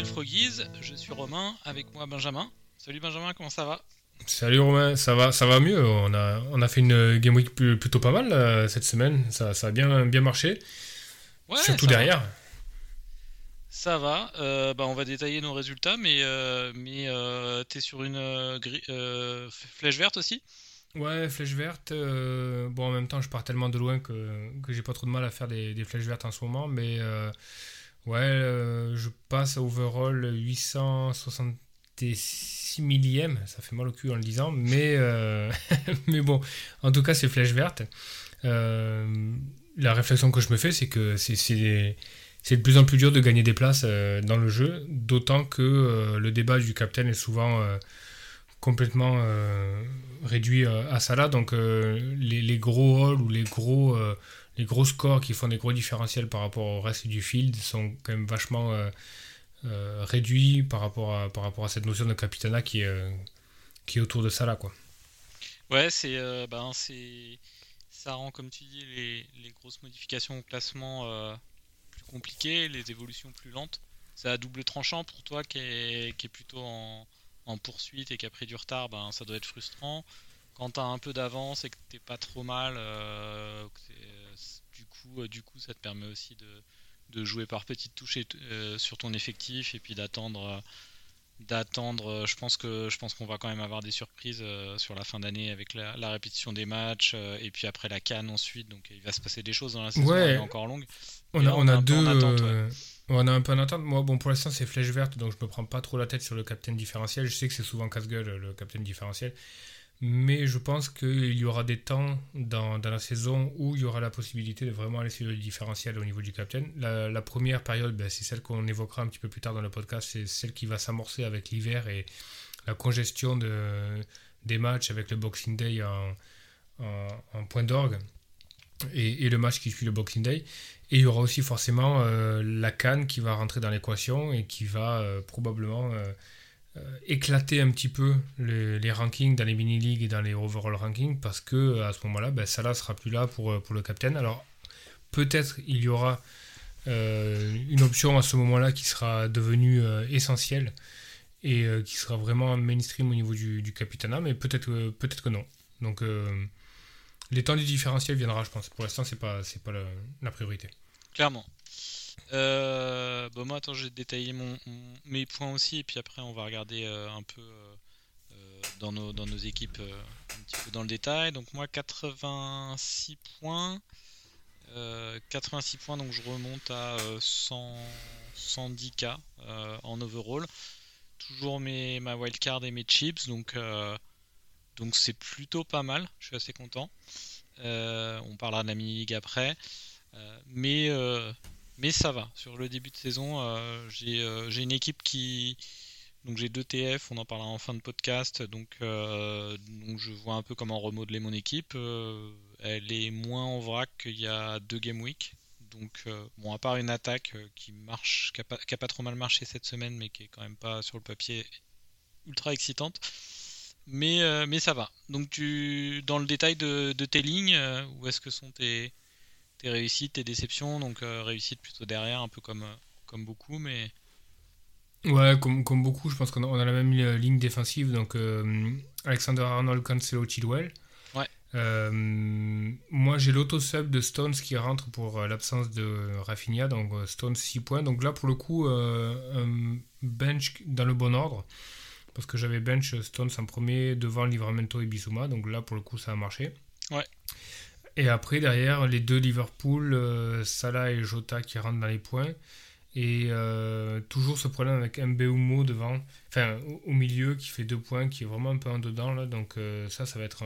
FPL Froggies. Je suis Romain, avec moi Benjamin. Salut Benjamin, comment ça va? Salut Romain, ça va, ça va mieux. On a, on a fait une game week plutôt pas mal euh, cette semaine. Ça, ça a bien, bien marché. Ouais, Surtout va. derrière. Ça va. Euh, bah, on va détailler nos résultats, mais, euh, mais euh, t'es sur une flèche verte aussi? Ouais, flèche verte. euh, bon, en même temps, je pars tellement de loin que, que j'ai pas trop de mal à faire des, des flèches vertes en ce moment. Mais euh, ouais, euh, je passe à overall 866 millième. Ça fait mal au cul en le disant. Mais, euh, mais bon, en tout cas, c'est flèche verte. Euh, la réflexion que je me fais, c'est que c'est de plus en plus dur de gagner des places dans le jeu. D'autant que le débat du capitaine est souvent. complètement réduit à ça là. Donc les, les gros halls ou les gros, les gros scores qui font des gros différentiels par rapport au reste du field sont quand même vachement euh, euh, réduits par rapport, à, cette notion de capitana qui est, euh, autour de ça là. Quoi. Ouais, c'est, ben, c'est, ça rend, comme tu dis, les, grosses modifications au classement plus compliquées, les évolutions plus lentes. C'est à double tranchant pour toi qui est, plutôt en, poursuite et qui a pris du retard, ben, ça doit être frustrant. Quand tu as un peu d'avance et que t'es pas trop mal, t'es- euh, c- du coup, euh, du coup, ça te permet aussi de, de jouer par petites touches euh, sur ton effectif et puis d'attendre. euh, d'attendre. Je pense que je pense qu'on va quand même avoir des surprises euh, sur la fin d'année avec la, la répétition des matchs euh, et puis après la canne ensuite. Donc il va se passer des choses dans la saison. Ouais. Elle est encore longue. On a, là, on a deux. en attente, ouais. On a un peu en attente. Moi, bon, pour l'instant, c'est flèche verte, donc je me prends pas trop la tête sur le capitaine différentiel. Je sais que c'est souvent casse-gueule, le capitaine différentiel. Mais je pense qu'il y aura des temps dans, la saison où il y aura la possibilité de vraiment aller sur le différentiel au niveau du capitaine. La, première période, ben, c'est celle qu'on évoquera un petit peu plus tard dans le podcast. C'est celle qui va s'amorcer avec l'hiver et la congestion de, des matchs avec le Boxing Day en, point d'orgue et, le match qui suit le Boxing Day. Et il y aura aussi forcément euh, la canne qui va rentrer dans l'équation et qui va euh, probablement euh, éclater un petit peu le- les rankings dans les mini-leagues et dans les overall rankings parce que euh, à ce moment-là, ben, Salah sera plus là pour, euh, pour le capitaine. Alors peut-être il y aura euh, une option à ce moment-là qui sera devenue euh, essentielle et euh, qui sera vraiment mainstream au niveau du, du capitana, mais peut-être euh, peut-être que non. Donc euh, les temps du différentiel viendra, je pense. Pour l'instant, c'est pas c'est pas la priorité. Clairement. Euh, bon, moi, attends, j'ai détaillé mon, mon- mes points aussi, et puis après, on va regarder euh, un peu euh, dans, nos, équipes, un petit peu dans le détail. Donc, moi, 86 points. Euh, 86 points, donc je remonte à euh, 100, 110k euh, en overall. Toujours mes, ma wildcard et mes chips, donc c'est plutôt pas mal. Je suis assez content. On parlera de la mini-league après. Mais, mais ça va. Sur le début de saison, euh, j'ai euh, j'ai une équipe qui. Donc j'ai deux TF, on en parlera en fin de podcast. Donc, euh, donc je vois un peu comment remodeler mon équipe. Elle est moins en vrac qu'il y a deux game week. Donc, bon, à part une attaque qui marche, qui a, pas, qui a pas trop mal marché cette semaine, mais qui est quand même pas sur le papier ultra excitante. Mais, mais ça va. Donc, tu, dans le détail de, de tes lignes, où est-ce que sont tes, tes réussites, tes déceptions. Donc euh, réussite plutôt derrière, un peu comme, euh, comme beaucoup, mais Ouais, comme, comme beaucoup, je pense qu'on a, on a la même euh, ligne défensive. Donc euh, Alexander Arnold, Cancelo, Chilwell. Ouais. Euh, moi, j'ai l'auto-sub de Stones qui rentre pour l'absence de Rafinha. Donc Stones 6 points. Donc là, pour le coup, un bench dans le bon ordre. Parce que j'avais bench Stones en premier devant Livramento et Bissouma. Donc là, pour le coup, ça a marché. Ouais. Et après, derrière, les deux Liverpool, euh, Salah et Jota qui rentrent dans les points. Et euh, toujours ce problème avec Mbeumo devant, enfin au, milieu qui fait deux points, qui est vraiment un peu en dedans là. Donc euh, ça, ça va être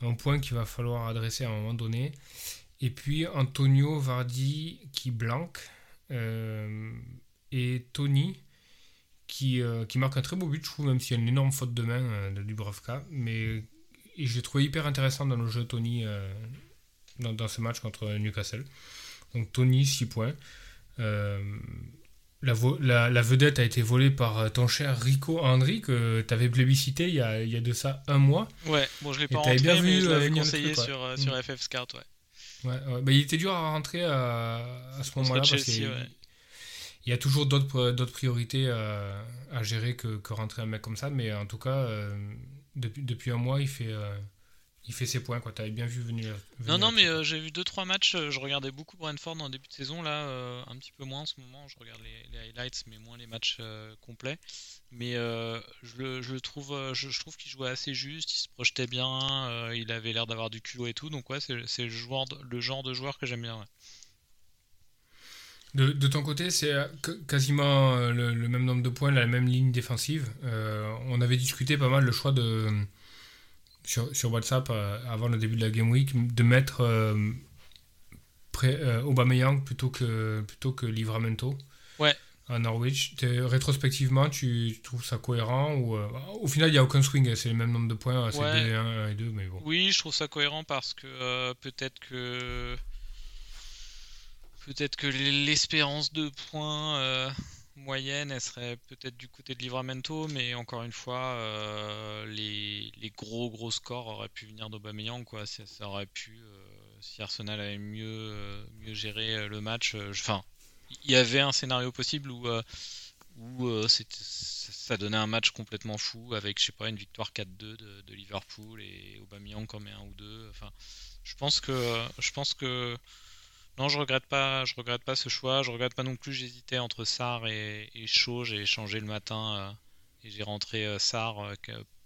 un, point qu'il va falloir adresser à un moment donné. Et puis Antonio Vardy qui blanque et Tony qui, qui marque un très beau but, je trouve, même s'il y a une énorme faute de main de Dubravka. Mais et j'ai trouvé hyper intéressant dans le jeu Tony dans, dans, ce match contre Newcastle. Donc Tony, 6 points. La, la, vedette a été volée par euh, ton cher Rico Henry que tu avais plébiscité il y, a, il y, a, de ça un mois. Ouais, bon, je l'ai pas rentré, bien mais vu, je l'avais conseillé sur, euh, sur. FF Scout, ouais. Ouais, bah, il était dur à rentrer à, à ce moment-là parce qu'il il y a toujours d'autres priorités à, à, gérer que, que, rentrer un mec comme ça, mais en tout cas, euh, depuis, depuis un mois, il fait, il fait ses points. Tu avais bien vu venir. non, non, mais euh, j'ai vu 2-3 matchs. Euh, je regardais beaucoup Brentford en début de saison. Là, euh, un petit peu moins en ce moment. Je regarde les, highlights, mais moins les matchs complets. Mais je, le, je, trouve, je, trouve qu'il jouait assez juste. Il se projetait bien. il avait l'air d'avoir du culot et tout. Donc, ouais, c'est le, le genre de joueur que j'aime bien. De, de, ton côté, c'est quasiment le, le, même nombre de points, la même ligne défensive. on avait discuté pas mal le choix de sur, sur WhatsApp euh, avant le début de la Game Week de mettre euh, pré, euh, Aubameyang plutôt que, plutôt que Livramento ouais. à Norwich. rétrospectivement, tu trouves ça cohérent ou Au final, il n'y a aucun swing, c'est le même nombre de points, c'est 1 et 2, mais bon. Oui, je trouve ça cohérent parce que peut-être que peut-être que l'espérance de points moyenne, elle serait peut-être du côté de Livramento, mais encore une fois, euh, les, gros gros scores auraient pu venir d'Aubameyang, quoi. Ça, aurait pu, euh, si Arsenal avait mieux euh, mieux géré le match. Enfin, il y avait un scénario possible où où ça donnait un match complètement fou avec, je sais pas, une victoire 4-2 de, de, Liverpool et Aubameyang comme un ou deux. Enfin, je pense que je pense que non, je regrette pas, je regrette pas ce choix. Je regrette pas non plus. J'hésitais entre Sar et, et. J'ai changé le matin euh, et j'ai rentré euh, Sar euh,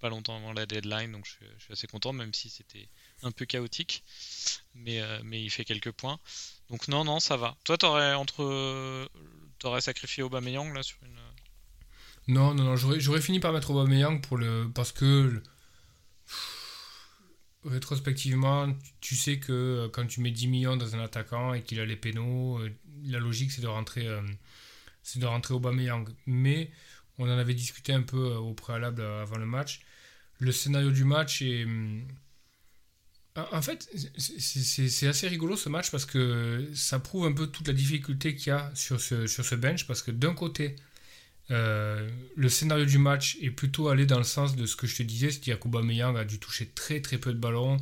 pas longtemps avant la deadline, donc je, suis assez content, même si c'était un peu chaotique. Mais, mais il fait quelques points. Donc non, non, ça va. Toi, t'aurais entre, t'aurais sacrifié Aubameyang là sur une. Non, non, non. J'aurais fini par mettre Aubameyang pour le parce que rétrospectivement, tu sais que euh, quand tu mets 10 millions dans un attaquant et qu'il a les pénaux, euh, la logique c'est de rentrer euh, c'est de rentrer Aubameyang. Mais on en avait discuté un peu au préalable avant le match. Le scénario du match est en fait, c'est assez rigolo ce match parce que ça prouve un peu toute la difficulté qu'il y a sur ce, sur ce bench parce que d'un côté, euh, le scénario du match est plutôt allé dans le sens de ce que je te disais, c'est-à-dire qu'Aubameyang a dû toucher très très peu de ballons,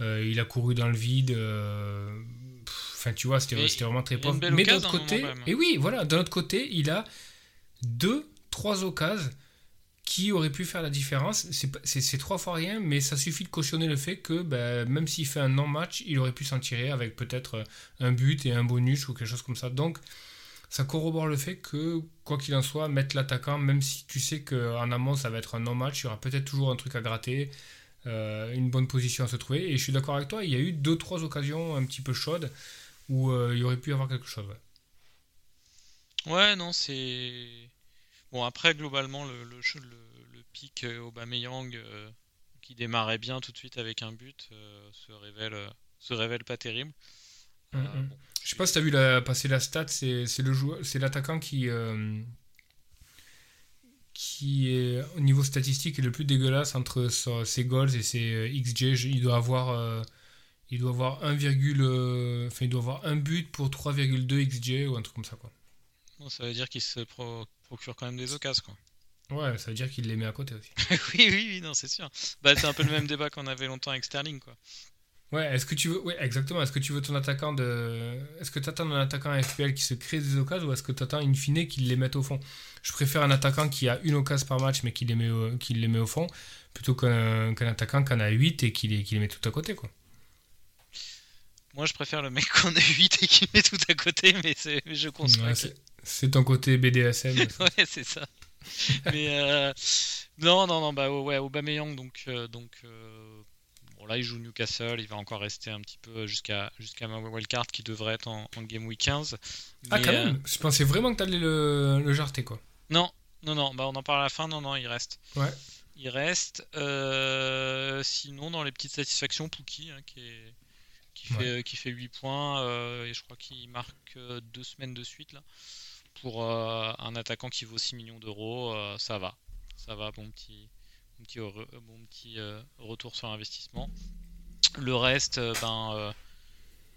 euh, il a couru dans le vide, euh, enfin tu vois, c'était vraiment très pauvre. Mais d'un autre côté, et oui, voilà, d'un autre côté, il a deux, trois occasions qui auraient pu faire la différence. C'est trois fois rien, mais ça suffit de cautionner le fait que ben, même s'il fait un non-match, il aurait pu s'en tirer avec peut-être un but et un bonus ou quelque chose comme ça. Donc ça corrobore le fait que, quoi qu'il en soit, mettre l'attaquant, même si tu sais qu'en amont ça va être un non-match, il y aura peut-être toujours un truc à gratter, euh, une bonne position à se trouver. Et je suis d'accord avec toi, il y a eu deux trois occasions un petit peu chaudes où euh, il y aurait pu y avoir quelque chose. Ouais, non, c'est. Bon, après, globalement, le, le, le, pic euh, Aubameyang qui démarrait bien tout de suite avec un but se, révèle, se révèle pas terrible. Mm, mm. Je sais pas si tu as vu la, passer la stat, c'est le joueur, c'est l'attaquant qui euh, qui est au niveau statistique est le plus dégueulasse entre ses goals et ses euh, XG. Il doit avoir euh, il doit avoir 1, enfin il doit avoir un but pour 3,2 XG ou un truc comme ça quoi. Bon, ça veut dire qu'il se procure quand même des occasions quoi. Ouais, ça veut dire qu'il les met à côté aussi. oui, oui, oui, non, c'est sûr. Bah, c'est un peu le même débat qu'on avait longtemps avec Sterling, quoi. Ouais, est-ce que tu veux, ouais, exactement. Est-ce que tu veux ton attaquant de, est-ce que tu attends un attaquant FPL qui se crée des occasions ou est-ce que tu attends in fine qu'il les mette au fond? Je préfère un attaquant qui a une occasion par match mais qui les met au, qui les met au fond plutôt qu'un, attaquant qui en a 8 et qui les, qui les met tout à côté, quoi. Moi, je préfère le mec qu'on a 8 et qui met tout à côté, mais je conçois. c'est, ton côté BDSM. ouais, c'est ça. mais euh, non, non, non, bah ouais, Aubameyang, donc, euh, donc. Euh, là, il joue Newcastle, il va encore rester un petit peu jusqu'à jusqu'à ma wildcard qui devrait être en, Game Week 15. ah, quand même Je pensais vraiment que tu allais le, le jarter, quoi. Non, non, non, bah, on en parle à la fin, non, non, il reste. Ouais. Il reste. Euh, sinon, dans les petites satisfactions, Pookie, hein, qui, qui, fait, qui fait 8 points, euh, et je crois qu'il marque 2 euh, semaines de suite, là. pour un attaquant qui vaut 6 millions d'euros, ça va. Ça va, bon petit, petit, bon petit retour sur investissement. Le reste, ben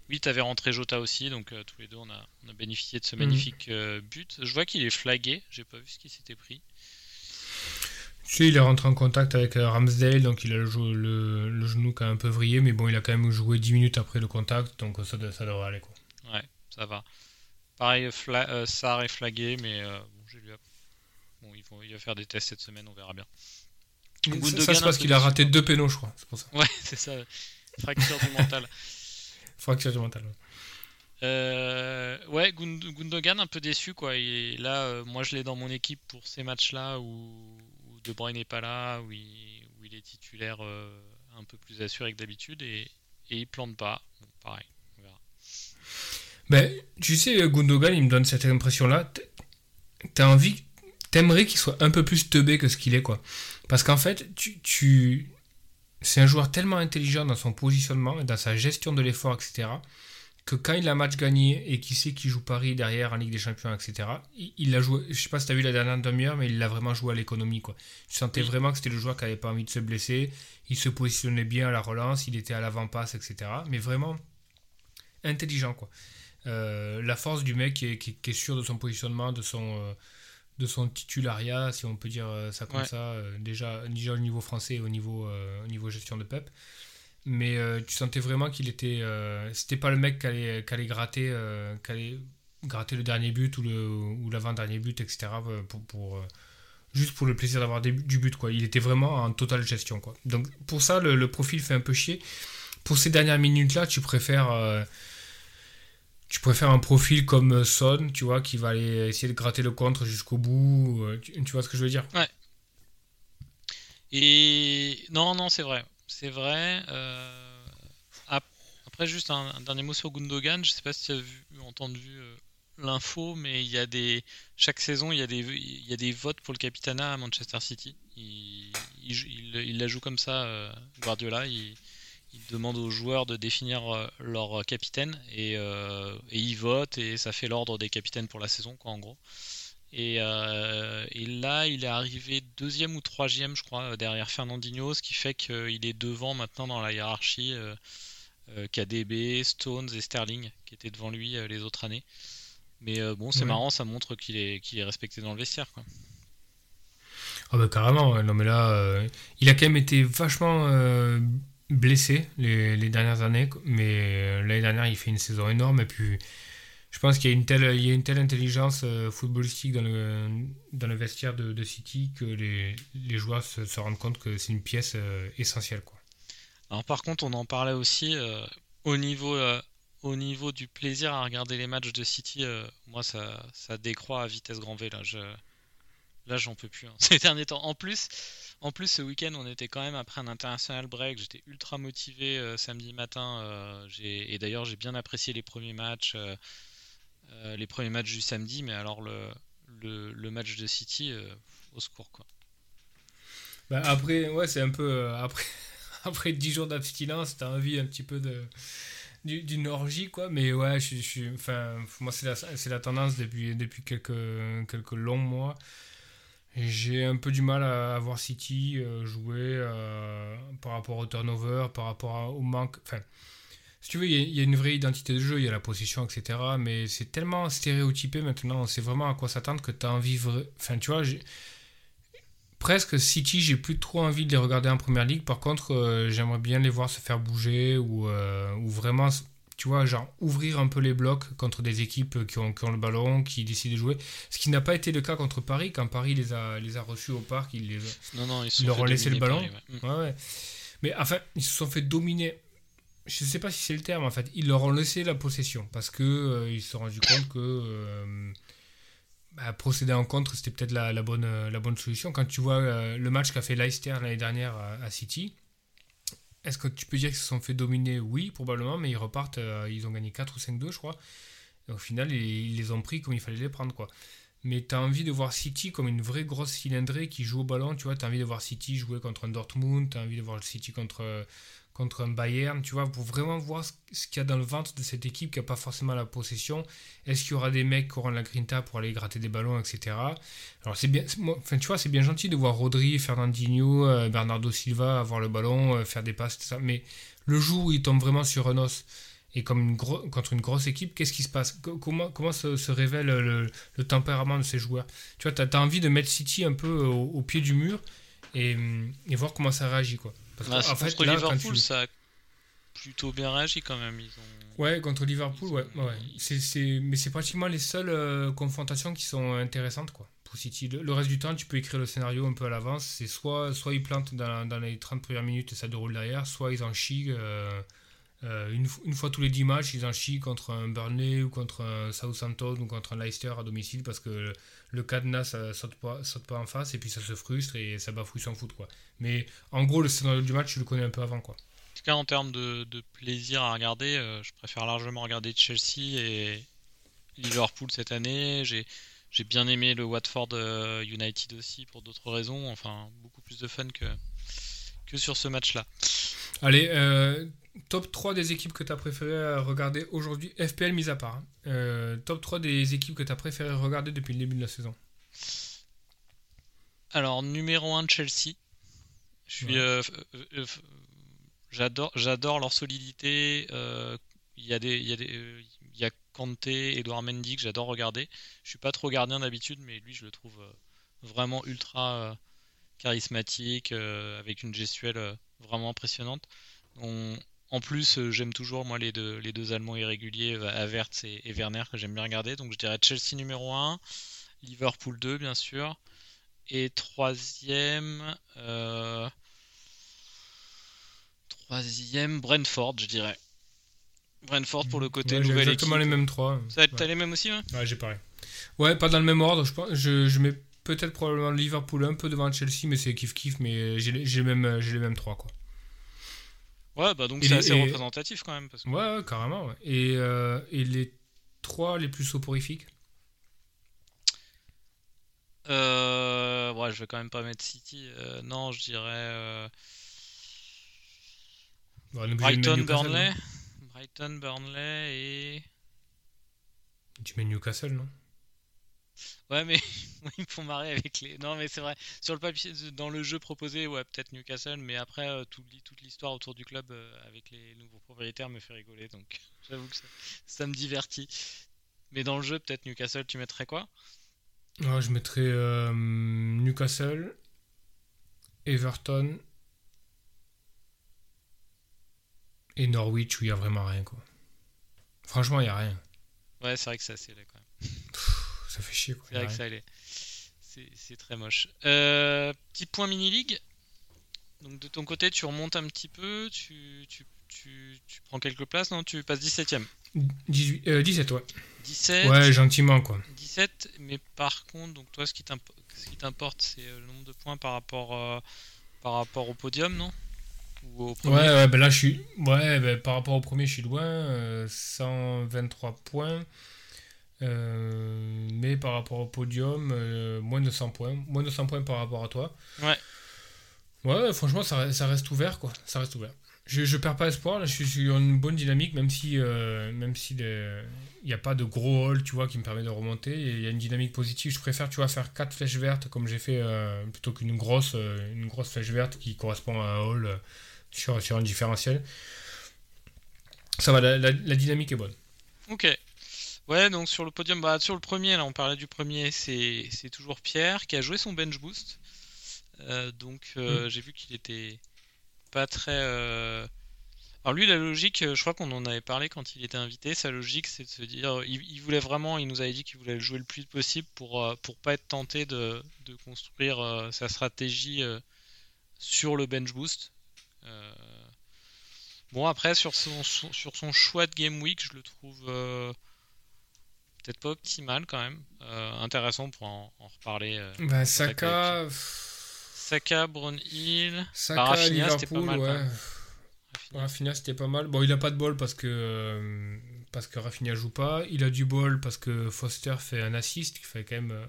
oui, tu avais rentré Jota aussi, donc tous les deux on a, on a, bénéficié de ce mhm. magnifique but. Je vois qu'il est flagué, j'ai pas vu ce qui s'était pris. Si, il est rentré en contact avec euh, Ramsdale, donc il a le, le, genou qui a un peu vrillé, mais bon, il a quand même joué 10 minutes après le contact, donc ça, ça devrait aller. Quoi. Ouais, ça va. Pareil, fla euh, est flagué, mais euh, bon, lui bon, il, va faire des tests cette semaine, on verra bien. Ça, c'est parce qu'il a raté deux pénaux, je crois. C'est pour ça. Ouais, c'est ça. Fracture du mental. Fracture du mental. Ouais, Gundogan un peu déçu quoi. Et là, moi je l'ai dans mon équipe pour ces matchs-là où de Bruyne n'est pas là, où il, où il est titulaire euh, un peu plus assuré que d'habitude et, et il plante pas. pareil, on verra. Ben, tu sais, Gundogan, il me donne cette impression-là. T'as envie, t'aimerais qu'il soit un peu plus teubé que ce qu'il est, quoi. Parce qu'en fait, tu, tu... c'est un joueur tellement intelligent dans son positionnement et dans sa gestion de l'effort, etc que quand il a match gagné et qu'il sait qu'il joue Paris derrière en Ligue des Champions, etc., il, a joué, je sais pas si tu as vu la dernière demi-heure, mais il l'a vraiment joué à l'économie. Quoi. Tu sentais vraiment que c'était le joueur qui n'avait pas envie de se blesser, il se positionnait bien à la relance, il était à l'avant-passe, etc. Mais vraiment intelligent. Quoi. Euh, la force du mec qui est, sûr de son positionnement, de son, euh, de son titulariat, si on peut dire euh, ça comme ça, déjà, déjà au niveau français et au niveau, au niveau gestion de PEP mais euh, tu sentais vraiment qu'il était euh, c'était pas le mec qui allait, gratter euh, gratter le dernier but ou le ou l'avant dernier but etc pour, pour juste pour le plaisir d'avoir du but quoi. Il était vraiment en totale gestion quoi. Donc pour ça le, profil fait un peu chier. Pour ces dernières minutes là tu préfères tu préfères un profil comme Son tu vois qui va aller essayer de gratter le contre jusqu'au bout tu, tu vois ce que je veux dire? Ouais et non non c'est vrai c'est vrai. Euh, après, juste un, dernier mot sur Gundogan. Je sais pas si tu as vu, entendu euh, l'info, mais il y a des chaque saison, il y a des il y a des votes pour le capitana à Manchester City. Il, il, la joue comme ça, euh, Guardiola. Demande aux joueurs de définir leur capitaine et, et ils votent et ça fait l'ordre des capitaines pour la saison, quoi, en gros. Euh, et, là, il est arrivé deuxième ou troisième, je crois, derrière Fernandinho, ce qui fait qu'il est devant maintenant dans la hiérarchie euh, euh, KDB, Stones et Sterling, qui étaient devant lui les autres années. Mais bon, c'est marrant, ça montre qu'il est, qu'il est respecté dans le vestiaire. Quoi. Ah bah carrément, non mais là, il a quand même été vachement blessé les, les, dernières années, mais l'année dernière, il fait une saison énorme et puis je pense qu'il y a une telle, il y a une telle intelligence euh, footballistique dans le, dans le vestiaire de, City que les, les joueurs se, rendent compte que c'est une pièce euh, essentielle. Quoi. Alors par contre, on en parlait aussi euh, au, niveau, au niveau du plaisir à regarder les matchs de City. moi, ça, ça décroît à vitesse grand V. Là, je, là j'en peux plus hein, ces derniers temps. En plus, en plus, ce week-end, on était quand même après un international break. J'étais ultra motivé samedi matin. et d'ailleurs, j'ai bien apprécié les premiers matchs. Euh, les premiers matchs du samedi, mais alors le, match de City, euh, au secours quoi. Bah après, ouais, c'est un peu euh, après après 10 jours d'abstinence, t'as envie un petit peu de d'une orgie quoi mais ouais je, suis enfin moi c'est la, la tendance depuis depuis quelques quelques longs mois j'ai un peu du mal à, voir City jouer par rapport au turnover par rapport au manque enfin si tu veux, il y, a une vraie identité de jeu, il y a la position, etc. Mais c'est tellement stéréotypé maintenant, on sait vraiment à quoi s'attendre que tu as envie. Enfin, tu vois, presque City, j'ai plus trop envie de les regarder en première ligue. Par contre, euh, j'aimerais bien les voir se faire bouger ou, euh, ou, vraiment, tu vois, genre ouvrir un peu les blocs contre des équipes qui ont, qui ont le ballon, qui décident de jouer. Ce qui n'a pas été le cas contre Paris. Quand Paris les a, les a reçus au parc, ils, les, non, non, ils, leur ont laissé le ballon. ouais. Ouais, Mais enfin, ils se sont fait dominer je ne sais pas si c'est le terme en fait, ils leur ont laissé la possession parce que euh, ils se sont rendus compte que euh, bah, procéder en contre c'était peut-être la, bonne, la bonne solution. Quand tu vois euh, le match qu'a fait Leicester l'année dernière à, City, est-ce que tu peux dire qu'ils se sont fait dominer? Oui, probablement, mais ils repartent, ils ont gagné 4 ou 5-2 je crois. Et au final, ils, les ont pris comme il fallait les prendre quoi. Mais tu as envie de voir City comme une vraie grosse cylindrée qui joue au ballon, tu vois, tu as envie de voir City jouer contre un Dortmund, tu as envie de voir City contre contre un Bayern, tu vois, pour vraiment voir ce qu'il y a dans le ventre de cette équipe qui n'a pas forcément la possession. Est-ce qu'il y aura des mecs qui auront la grinta pour aller gratter des ballons, etc. Alors c'est bien, tu vois, c'est bien gentil de voir Rodri, Fernandinho, euh, Bernardo Silva avoir le ballon, euh, faire des passes, tout ça. Mais le jour où il tombe vraiment sur un os et comme contre une grosse équipe, qu'est-ce qui se passe? Comment, se, révèle le, tempérament de ces joueurs? Tu vois, tu as, envie de mettre City un peu au, pied du mur et, et, voir comment ça réagit, quoi. Parce en fait, là, Liverpool, ça a plutôt bien réagi quand même. Ils ont... Ouais, contre Liverpool, ouais. ouais. C'est, Mais c'est pratiquement les seules euh, confrontations qui sont intéressantes, quoi. Pour City. Le, reste du temps, tu peux écrire le scénario un peu à l'avance. C'est soit, soit ils plantent dans, dans, les 30 premières minutes et ça déroule derrière, soit ils en chient. Euh, euh, une, une, fois tous les 10 matchs, ils en chient contre un Burnley ou contre un Southampton ou contre un Leicester à domicile parce que le cadenas ça saute pas, saute pas en face et puis ça se frustre et ça bafouille sans foot quoi. Mais en gros le scénario du match je le connais un peu avant quoi. En tout cas en termes de, plaisir à regarder, euh, je préfère largement regarder Chelsea et Liverpool cette année. J'ai j'ai bien aimé le Watford euh, United aussi pour d'autres raisons. Enfin beaucoup plus de fun que que sur ce match là. Allez, euh, top 3 des équipes que tu as préféré regarder aujourd'hui, FPL mis à part. Hein. Euh, top 3 des équipes que tu as préféré regarder depuis le début de la saison. Alors, numéro 1 Chelsea. Je suis. Euh, euh, j'adore, j'adore leur solidité. Il y a des. Il y a des il y a Kanté, Edouard Mendy que j'adore regarder. Je suis pas trop gardien d'habitude, mais lui je le trouve vraiment ultra charismatique, avec une gestuelle vraiment impressionnante. On, en plus, euh, j'aime toujours moi les deux, les deux Allemands irréguliers, euh, Havertz et, et Werner, que j'aime bien regarder. Donc je dirais Chelsea numéro 1, Liverpool 2 bien sûr. Et troisième, euh, troisième Brentford, je dirais. Brentford pour le côté ouais, nouvelle exactement les mêmes trois. T'as les mêmes aussi Ouais, ouais j'ai pareil. Ouais, pas dans le même ordre. Je, pense, je, je mets peut-être probablement Liverpool un peu devant Chelsea, mais c'est kiff kiff. Mais j'ai les, mêmes, les mêmes trois quoi. Ouais, bah donc c'est assez représentatif quand même. Parce Ouais, carrément. Et, euh, et, les trois les plus soporifiques? Euh, Ouais, je vais quand même pas mettre City. Euh, non, je dirais. Euh, Brighton, Burnley. Brighton, Burnley et. Tu mets Newcastle, non? Ouais, mais ils me font marrer avec les. Non, mais c'est vrai. Sur le papier, dans le jeu proposé, ouais, peut-être Newcastle, mais après, euh, toute l'histoire autour du club euh, avec les nouveaux propriétaires me fait rigoler, donc j'avoue que ça, me divertit. Mais dans le jeu, peut-être Newcastle, tu mettrais quoi? Je mettrais euh, Newcastle, Everton et Norwich où il n'y a vraiment rien, quoi. Franchement, il n'y a rien. Ouais, c'est vrai que c'est assez laid quand même ça fait chier. C'est vrai que ça allait. C'est très moche. Euh, petit point mini-league. Donc de ton côté, tu remontes un petit peu, tu, tu, tu, tu prends quelques places, non? Tu passes 17ème 18, euh, 17, ouais. 17 Ouais, gentiment, quoi. 17, mais par contre, donc toi, ce qui t'importe, c'est euh, le nombre de points par rapport, euh, par rapport au podium, non? Ou au Ouais, ouais ben là, je suis. Ouais, ben, par rapport au premier, je suis loin. 123 points. Euh, mais par rapport au podium, euh, moins de 100 points. Moins de 100 points par rapport à toi. Ouais. Ouais, franchement, ça, ça reste ouvert, quoi. Ça reste ouvert. Je, je perds pas espoir, là, je suis sur une bonne dynamique, même si euh, même si il n'y a pas de gros hall, tu vois, qui me permet de remonter. Il y a une dynamique positive. Je préfère, tu vois, faire 4 flèches vertes comme j'ai fait, plutôt qu'une grosse, une grosse flèche verte qui correspond à un hall sur, sur un différentiel. Ça va, la, la dynamique est bonne. Ok. Ouais, donc sur le podium, bah, sur le premier, là on parlait du premier, c'est toujours Pierre qui a joué son bench boost. Euh, donc euh, mm. j'ai vu qu'il était pas très. Euh, alors lui, la logique, je crois qu'on en avait parlé quand il était invité. Sa logique, c'est de se dire, il, voulait vraiment, il nous avait dit qu'il voulait le jouer le plus possible pour pour pas être tenté de, de construire sa stratégie sur le bench boost. Bon après sur son sur son choix de game week, je le trouve peut-être pas optimal quand même. Euh, intéressant pour en, reparler. Euh, bah, Saka. Saka, Brownhill. Saka, c'était pas mal. Ouais. Rafinha, c'était pas mal. Bon, il a pas de bol parce que euh, parce que Rafinha joue pas. Il a du bol parce que Foster fait un assist qui fait quand même.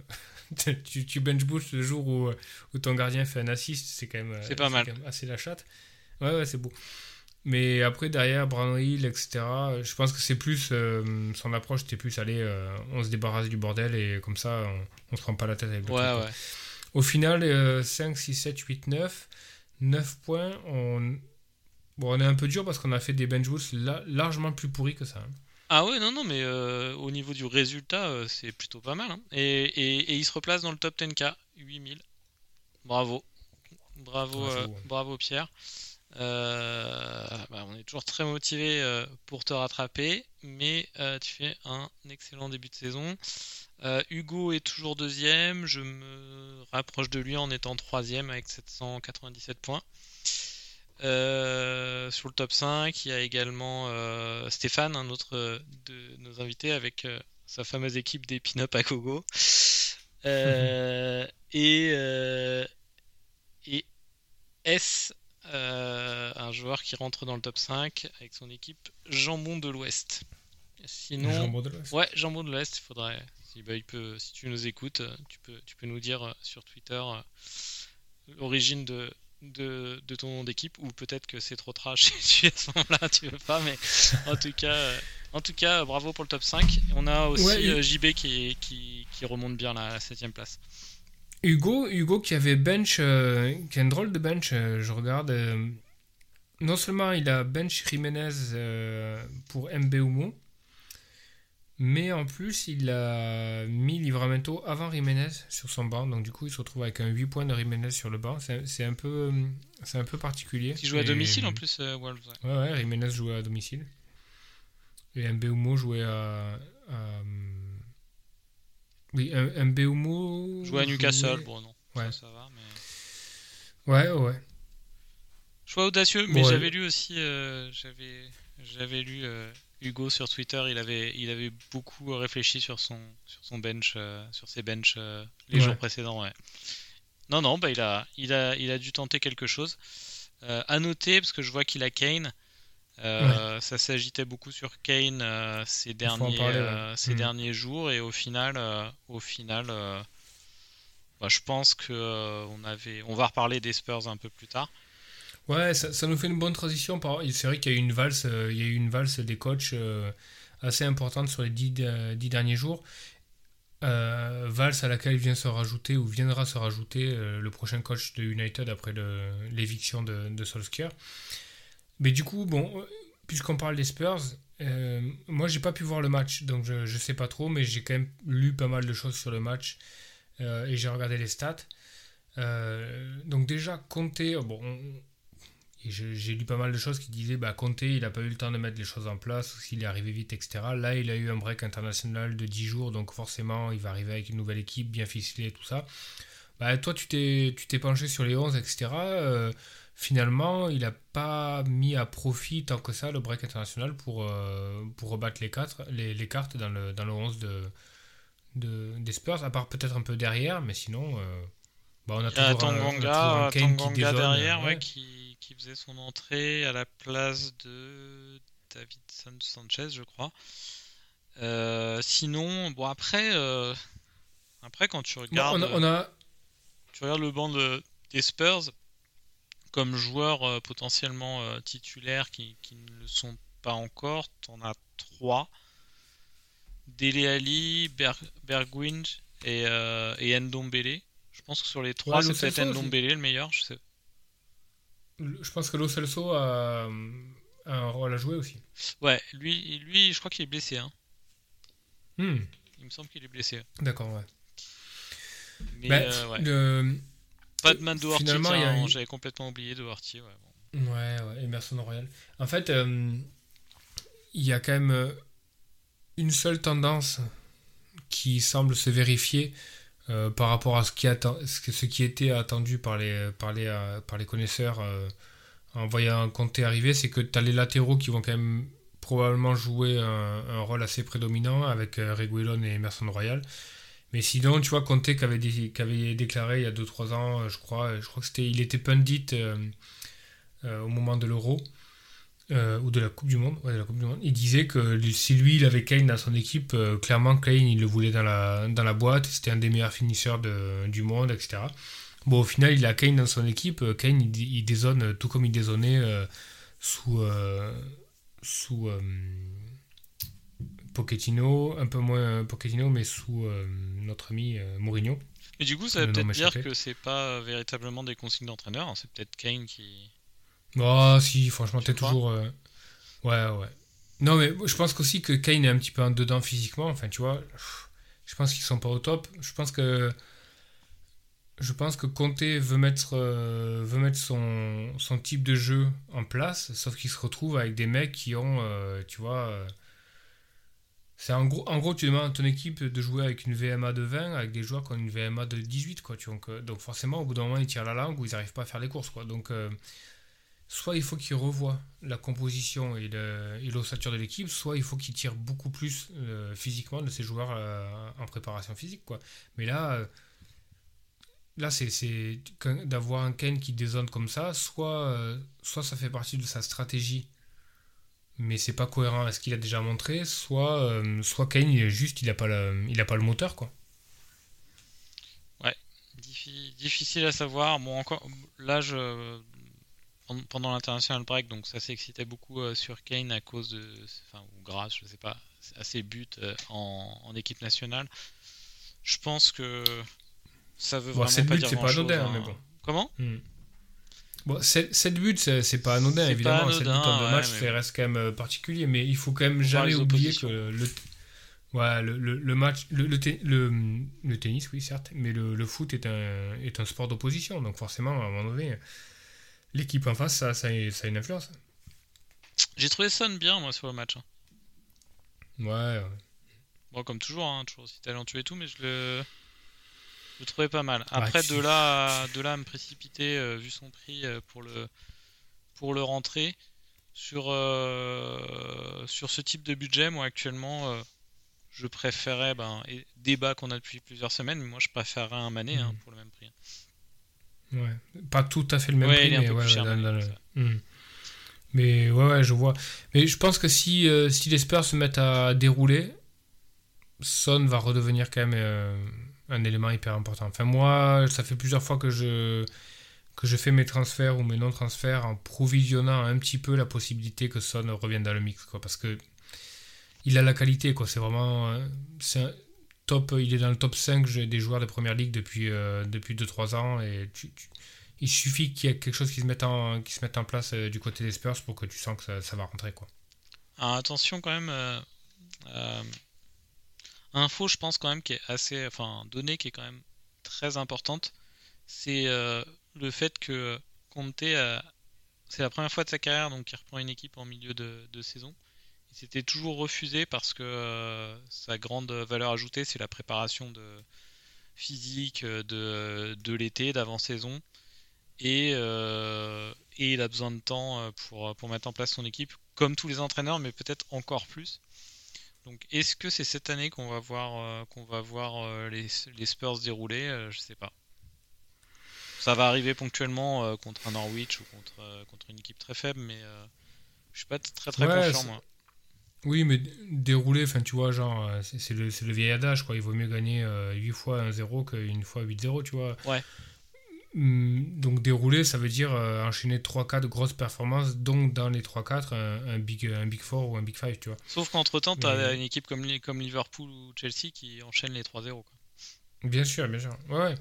tu, tu bench boost le jour où, où, ton gardien fait un assist, c'est quand même. C'est pas mal. assez la chatte. Ouais, ouais, c'est beau. Mais après, derrière, Brown Hill, etc., je pense que c'est plus. euh, son approche, c'était plus aller. euh, on se débarrasse du bordel et comme ça, on, on se prend pas la tête avec le Ouais, truc, ouais. Au final, euh, 5, 6, 7, 8, 9. 9 points. On, bon, on est un peu dur parce qu'on a fait des bench boosts la- largement plus pourris que ça. hein. Ah ouais, non, non, mais euh, au niveau du résultat, c'est plutôt pas mal. hein. Et, et, et il se replace dans le top 10K, 8000. Bravo. Bravo, Bravo, bravo Pierre. Euh, bah, on est toujours très motivé euh, pour te rattraper, mais euh, tu fais un excellent début de saison. Hugo est toujours deuxième, je me rapproche de lui en étant troisième avec 797 points. Sur le top 5, il y a également Stéphane, un autre de nos invités, avec sa fameuse équipe des pin-up à Kogo. Et, et S, euh, un joueur qui rentre dans le top 5 avec son équipe Jambon de l'Ouest. Sinon, Jambon de l'Ouest. Ouais, Jambon de l'Ouest, il faudrait. Si, bah, il peut, si tu nous écoutes, tu peux, tu peux nous dire euh, sur Twitter euh, l'origine de, de, de ton nom d'équipe, ou peut-être que c'est trop trash tu, à ce moment-là, tu veux pas, mais en tout cas, en tout cas bravo pour le top 5. On a aussi Ouais, JB qui, qui, qui remonte bien la 7ème place. Hugo, Hugo qui avait bench, euh, qui a une drôle de bench, euh, je regarde. euh, non seulement il a bench Jiménez pour Mbeumo, mais en plus il a mis Livramento avant Jiménez sur son banc. Donc du coup il se retrouve avec un 8 points de Jiménez sur le banc. C'est un peu, un peu particulier. Qui joue à domicile en plus, Wolves. ouais. Ouais, ouais, Jiménez jouait à domicile. Et Mbeumo jouait à. à- Oui, M- Mbeumo. Jouer à Newcastle, bon non, Ouais. ça, ça va, mais. Ouais, ouais. Choix audacieux, mais Ouais. j'avais lu aussi, euh, j'avais, j'avais lu euh, Hugo sur Twitter, il avait, il avait beaucoup réfléchi sur son, sur son bench, euh, sur ses benches euh, les Ouais. jours précédents. Ouais. Non, non, bah il a, il a, il a dû tenter quelque chose. Euh, à noter, parce que je vois qu'il a Kane. Euh, Ça s'agitait beaucoup sur Kane euh, ces faut en derniers, parler, ouais. euh, ces Mhm. derniers jours et au final, au final, bah, je pense que on avait, on va reparler des Spurs un peu plus tard. Ouais, ça, ça nous fait une bonne transition. C'est vrai qu'il y a eu une valse, il y a eu une valse des coachs assez importante sur les dix, dix derniers jours. Euh, valse à laquelle vient se rajouter ou viendra se rajouter euh, le prochain coach de United après l'éviction de, de Solskjaer. Mais du coup, bon, euh, puisqu'on parle des Spurs, euh, moi j'ai pas pu voir le match, donc je, sais pas trop, mais j'ai quand même lu pas mal de choses sur le match euh, et j'ai regardé les stats. Euh, donc déjà, Conte, bon, on- et je- j'ai lu pas mal de choses qui disaient bah Conte il n'a pas eu le temps de mettre les choses en place s'il est arrivé vite etc là il a eu un break international de 10 jours donc forcément il va arriver avec une nouvelle équipe bien ficelée tout ça bah toi tu t'es penché sur les 11 etc finalement il n'a pas mis à profit tant que ça le break international pour, euh, pour rebattre les, quatre, les, les cartes dans le, dans le 11 de, de, des Spurs à part peut-être un peu derrière mais sinon euh, bah, on a toujours un- on a toujours Tanganga, un Kane qui dézone, derrière, ouais. ouais, qui, qui faisait son entrée à la place de Davidson Sanchez, je crois. Euh, sinon, bon après, euh, après quand tu Bon, regardes, on a- on a, tu regardes le banc de- des Spurs comme joueurs euh, potentiellement euh, titulaires qui, qui ne le sont pas encore, t'en as trois. Dele Alli, Ber Bergwijn et, euh, et Ndombele. Je pense que sur les trois, Ouais, c'est peut-être. Ndombele le meilleur. Je sais, Je pense que Lo Celso a, a un rôle à jouer aussi. Ouais, lui, lui, je crois qu'il est blessé. Hein. Hmm, Il me semble qu'il est blessé. D'accord, ouais. Mais Bah, euh, ouais. le- pas de man Doherty, tiens, une- j'avais complètement oublié Doherty. Ouais, bon. Ouais, ouais, Emerson Royal. En fait, euh, il y a quand même euh, une seule tendance qui semble se vérifier euh, par rapport à ce qui, ce était attendu par les, par les, par les connaisseurs euh, en voyant Conte arriver, c'est que tu as les latéraux qui vont quand même probablement jouer un, un rôle assez prédominant avec Reguilon et Emerson Royal. Mais sinon, tu vois, Conte qui avait, avait déclaré il y a 2-3 ans, je crois, je crois que c'était, il était pundit euh, euh, au moment de l'Euro euh, ou de la Coupe du Monde, ouais, de la Coupe du Monde. Il disait que si lui il avait Kane dans son équipe, clairement Kane il le voulait dans la, dans la boîte, c'était un des meilleurs finisseurs de- du monde, etc. Bon, au final, il a Kane dans son équipe. Kane il, il dézone tout comme il dézonnait euh, sous, sous Pochettino, un peu moins Pochettino, mais sous notre ami Mourinho. Et du coup, ça veut peut-être dire que c'est pas véritablement des consignes d'entraîneur, hein, c'est peut-être Kane qui. Oh, si, franchement, t'es toujours. Ouais, ouais. Non, mais je pense aussi que Kane est un petit peu en dedans physiquement. Enfin, tu vois, je pense qu'ils sont pas au top. Je pense que. Je pense que Conte veut mettre, euh, veut mettre son, son, type de jeu en place, sauf qu'il se retrouve avec des mecs qui ont, euh, tu vois, euh, c'est en gros, en gros, tu demandes à ton équipe de jouer avec une VMA de 20, avec des joueurs qui ont une VMA de 18, quoi. Tu, donc, donc forcément, au bout d'un moment, ils tirent la langue ou ils n'arrivent pas à faire les courses, quoi. Donc, soit il faut qu'il revoie la composition et l'ossature de l'équipe, soit il faut qu'il tire beaucoup plus euh, physiquement de ses joueurs euh, en préparation physique. Quoi. Mais là, euh, là c'est d'avoir un Kane qui dézone comme ça, soit, soit ça fait partie de sa stratégie, mais c'est pas cohérent avec ce qu'il a déjà montré, soit, soit Kane, il est juste, il n'a pas, le, il a pas le moteur. Quoi. Ouais, difficile à savoir. Bon, encore, là, je pendant l'international break, donc ça s'excitait beaucoup euh, sur Kane à cause de, enfin, ou grâce, je sais pas, à ses buts euh, en, équipe nationale. Je pense que ça veut vraiment pas buts, dire grand pas chose. Hein. mais bon. Comment? Hmm. Bon, 7 buts, c'est pas anodin, évidemment. 7 buts en match, ça reste quand même euh, particulier, mais il faut quand même jamais oublier que le, ouais, le, le, match, le, le, tennis, oui, certes, mais le, foot est un, est un sport d'opposition, donc forcément, à un moment donné, l'équipe en face, ça, ça, a une influence. J'ai trouvé Son bien, moi, sur le match. Hein. Ouais, ouais. Bon, comme toujours, hein, toujours aussi talentueux et tout, mais je le, je trouvais pas mal. Après, de, là, de là à me précipiter, euh, vu son prix, euh, pour, le, pour le rentrer, sur, euh, sur ce type de budget, moi, actuellement, je préférais, ben, débat qu'on a depuis plusieurs semaines, mais moi, je préférerais un Mané hein, mm. pour le même prix. Ouais. Pas tout à fait le même prix, mais ouais. Mais ouais, ouais, je vois. Mais je pense que si, si les Spurs se mettent à dérouler, Son va redevenir quand même un élément hyper important. Enfin, moi, ça fait plusieurs fois que je, que je fais mes transferts ou mes non-transferts en provisionnant un petit peu la possibilité que Son revienne dans le mix. Quoi, parce que il a la qualité, quoi. C'est vraiment. Euh, c'est top, il est dans le top 5 des joueurs de première ligue depuis, euh, depuis 2-3 ans. Et il suffit qu'il y ait quelque chose qui se mette en, qui se mette en place euh, du côté des Spurs pour que tu sens que ça, va rentrer. Quoi. Alors, attention quand même. Info, je pense quand même, qui est assez. Enfin, donnée qui est quand même très importante. C'est le fait que Conte, c'est la première fois de sa carrière donc il reprend une équipe en milieu de, saison. C'était toujours refusé parce que euh, sa grande valeur ajoutée, c'est la préparation de physique euh, de, de l'été, d'avant-saison. Et, euh, et, il a besoin de temps pour, pour mettre en place son équipe, comme tous les entraîneurs, mais peut-être encore plus. Donc, est-ce que c'est cette année qu'on va voir, qu'on va voir les, les, Spurs dérouler Je sais pas. Ça va arriver ponctuellement contre un Norwich ou contre, contre une équipe très faible, mais je suis pas très très confiant moi. Oui, mais dérouler, enfin, tu vois, genre, euh, c'est le, le, vieil adage, quoi. Il vaut mieux gagner 8 euh, fois 1-0 qu'une fois 8-0, tu vois. Ouais. Hum, donc, dérouler, ça veut dire euh, enchaîner 3-4 grosses performances, donc dans les 3-4, un, big, un Big 4 ou un Big 5, tu vois. Sauf qu'entre-temps, tu as une équipe comme, comme Liverpool ou Chelsea qui enchaîne les 3-0, quoi. Bien sûr, bien sûr. Ouais.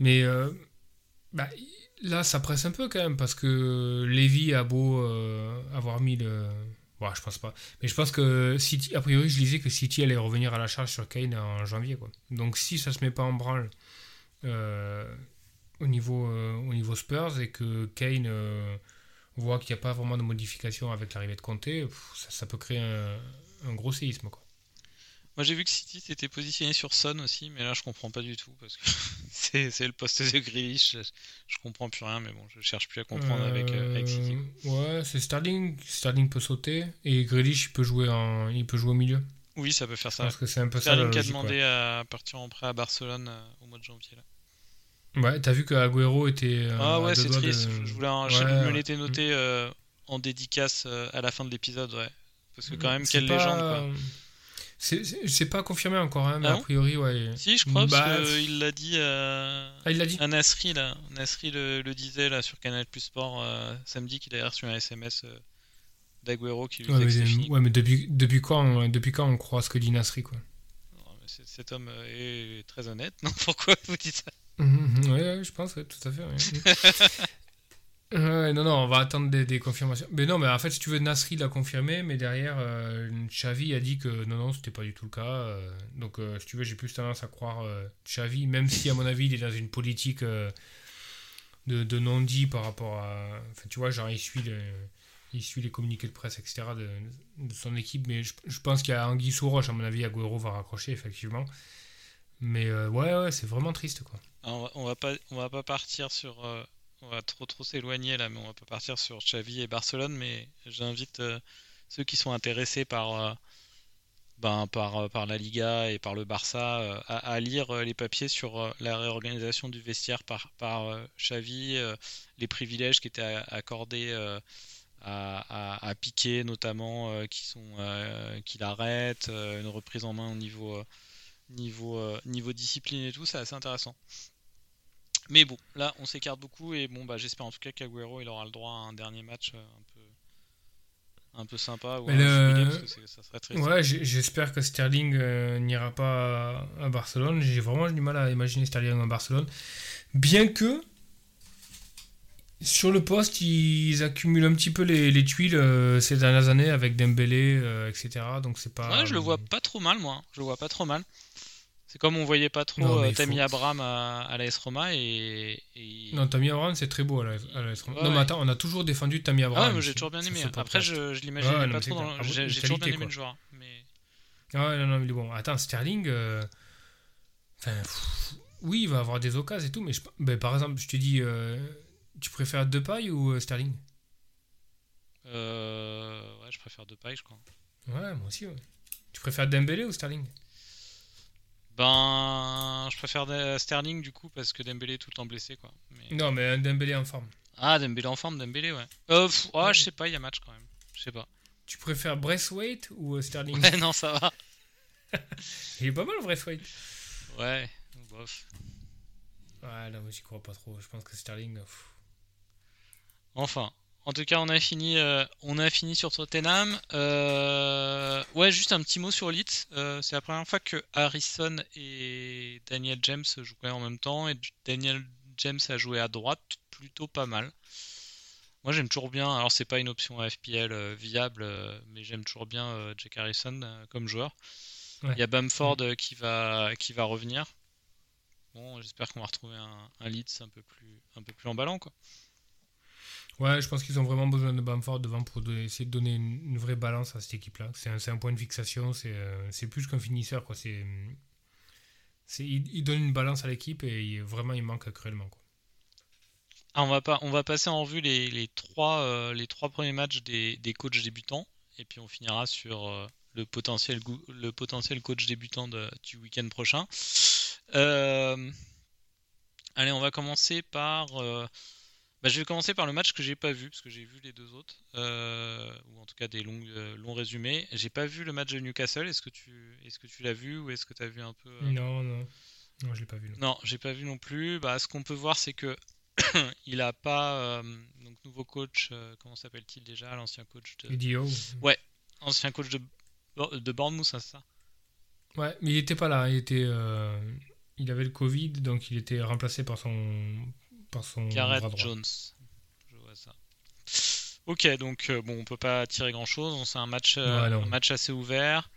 Mais bah, là, ça presse un peu quand même, parce que Lévy a beau avoir mis le je pense pas. Mais je pense que City, a priori, je disais que City allait revenir à la charge sur Kane en janvier. Quoi. Donc si ça se met pas en branle euh, au, niveau, euh, au niveau Spurs et que Kane euh, voit qu'il n'y a pas vraiment de modification avec l'arrivée de Conte, ça, peut créer un, un gros séisme. Quoi. Moi j'ai vu que City s'était positionné sur Son aussi, mais là je comprends pas du tout parce que c'est le poste de Grealish. Je, comprends plus rien, mais bon, je cherche plus à comprendre avec, euh, City. Ouais, c'est Sterling. Sterling peut sauter et Grealish il peut jouer en, il peut jouer au milieu. Oui, ça peut faire ça. Parce que c'est un peu Sterling qui a demandé à partir en prêt à Barcelone euh, au mois de janvier là. Ouais, t'as vu que Agüero était. ah ouais, c'est triste. Je voulais, un... me l'étais noté en dédicace à la fin de l'épisode, ouais. Parce que quand même, quelle légende quoi C'est pas confirmé encore, hein, mais Ah a priori, ouais. Si, je crois, Bah, parce qu'il l'a dit à, Ah, il l'a dit là. Nasri le, le disait là sur Canal Plus Sport euh, samedi qu'il avait reçu un SMS euh, d'Aguero qui lui Ouais, disait mais, que c'est fini. ouais, mais depuis, depuis, quand, on- depuis quand on croit ce que dit Nasri, quoi? Non, mais c'est- Cet homme euh, est très honnête. Non, pourquoi vous dites ça? Mhm, ouais, ouais, je pense, ouais, tout à fait. ouais. Non, non, on va attendre des, des confirmations. Mais non, mais en fait, si tu veux, Nasri l'a confirmé, mais derrière, euh, Xavi a dit que non, non, c'était pas du tout le cas. euh, donc, euh, si tu veux, j'ai plus tendance à croire euh, Xavi, même si, à mon avis, il est dans une politique de, de non-dit par rapport à. Enfin, tu vois, genre, il suit, le- il suit les communiqués de presse, etc., de, de son équipe. Mais je, je pense qu'il y a Anguille roche, à mon avis, Agüero va raccrocher, effectivement. Mais euh, ouais, c'est vraiment triste, quoi. Alors, on, va, va pas, on va pas partir sur. euh, on va trop trop s'éloigner là, mais on va pas partir sur Xavi et Barcelone. Mais j'invite euh, ceux qui sont intéressés par, euh, ben, par, par la Liga et par le Barça à, lire les papiers sur la réorganisation du vestiaire par, par Xavi, les privilèges qui étaient accordés à, à, Piqué notamment, qui sont qu'il arrête, une reprise en main au niveau. Niveau, euh, niveau discipline et tout, c'est assez intéressant. Mais bon, là, on s'écarte beaucoup et bon, bah, j'espère en tout cas qu'Aguero il aura le droit à un dernier match euh, un peu, un peu sympa ou Mais un le- jubilé, parce que c'est- ça serait triste. Ouais, j'espère que Sterling euh, n'ira pas à, à Barcelone. J'ai vraiment du mal à imaginer Sterling à Barcelone. Bien que, sur le poste, ils accumulent un petit peu les, les tuiles euh, ces dernières années avec Dembélé, euh, etc. Donc c'est pas. Ouais, je le vois pas trop mal, moi. Je le vois pas trop mal. C'est comme on voyait pas trop euh, Tammy faut- Abraham à, à l'AS Roma et. et- Non, Tammy Abraham, c'est très beau à la, à la Roma. Ouais, non, mais ouais. attends, on a toujours défendu Tammy Ah Abraham. ouais, moi j'ai toujours bien aimé. Après, je, je l'imaginais Ouais, pas trop dans. Ah, J'ai toujours bien aimé quoi. le joueur. Mais. Ah ouais, non, non, mais bon, attends, Sterling, euh, enfin, pff, oui, il va avoir des occasions et tout, mais je- ben, par exemple, je te dis, euh, tu préfères Depay ou Sterling? Euh, ouais, je préfère Depay, je crois. Ouais, moi aussi, ouais. Tu préfères Dembélé ou Sterling? Ben, je préfère Sterling du coup parce que Dembélé est tout le temps blessé quoi. Mais- Non, mais un Dembélé en forme. Ah, Dembélé en forme, Dembélé ouais. Euh, pff, ah, Ouais. je sais pas, il y a match quand même. Je sais pas. Tu préfères Braithwaite ou euh, Sterling? Ouais, non, ça va. Il est pas mal, Braithwaite. Ouais, bof. Ouais, non, mais j'y crois pas trop. Je pense que Sterling. euh, pff. Enfin, en tout cas, on a fini, euh, on a fini sur Tottenham. Euh, ouais, juste un petit mot sur Leeds. Euh, c'est la première fois que Harrison et Daniel James jouaient en même temps et Daniel James a joué à droite plutôt pas mal. Moi, j'aime toujours bien. Alors, c'est pas une option FPL viable, mais j'aime toujours bien Jack Harrison comme joueur. Ouais. Il y a Bamford euh, qui va qui va revenir. Bon, j'espère qu'on va retrouver un, un Leeds un peu plus un peu plus emballant quoi. Ouais, je pense qu'ils ont vraiment besoin de Bamford devant pour essayer de donner une, vraie balance à cette équipe-là. C'est un, point de fixation, c'est euh, c'est plus qu'un finisseur. Quoi. C'est, il, donne une balance à l'équipe et vraiment il manque cruellement. Ah, on va passer en revue les, euh, trois premiers matchs des, coachs débutants et puis on finira sur euh, le potentiel, coach débutant du week-end prochain. Allez, on va commencer par. Bah, je vais commencer par le match que j'ai pas vu parce que j'ai vu les deux autres euh, ou en tout cas des longs, euh, longs résumés. J'ai pas vu le match de Newcastle. Est-ce que tu, est-ce que tu l'as vu ou est-ce que tu as vu un peu euh, Non, non, non, je l'ai pas vu. non. non, j'ai pas vu non plus. Bah, ce qu'on peut voir, c'est que il a pas euh, donc nouveau coach. comment s'appelle-t-il déjà L'ancien coach de Idio. ancien coach de de Bournemouth, hein, c'est ça? Ouais, mais il était pas là. Il était, il avait le Covid, donc il était remplacé par son, par son bras Gareth droit. Jones. Je vois ça. Ok, donc euh, bon, on peut pas tirer grand chose. C'est un match, euh, Ouais, un match assez ouvert.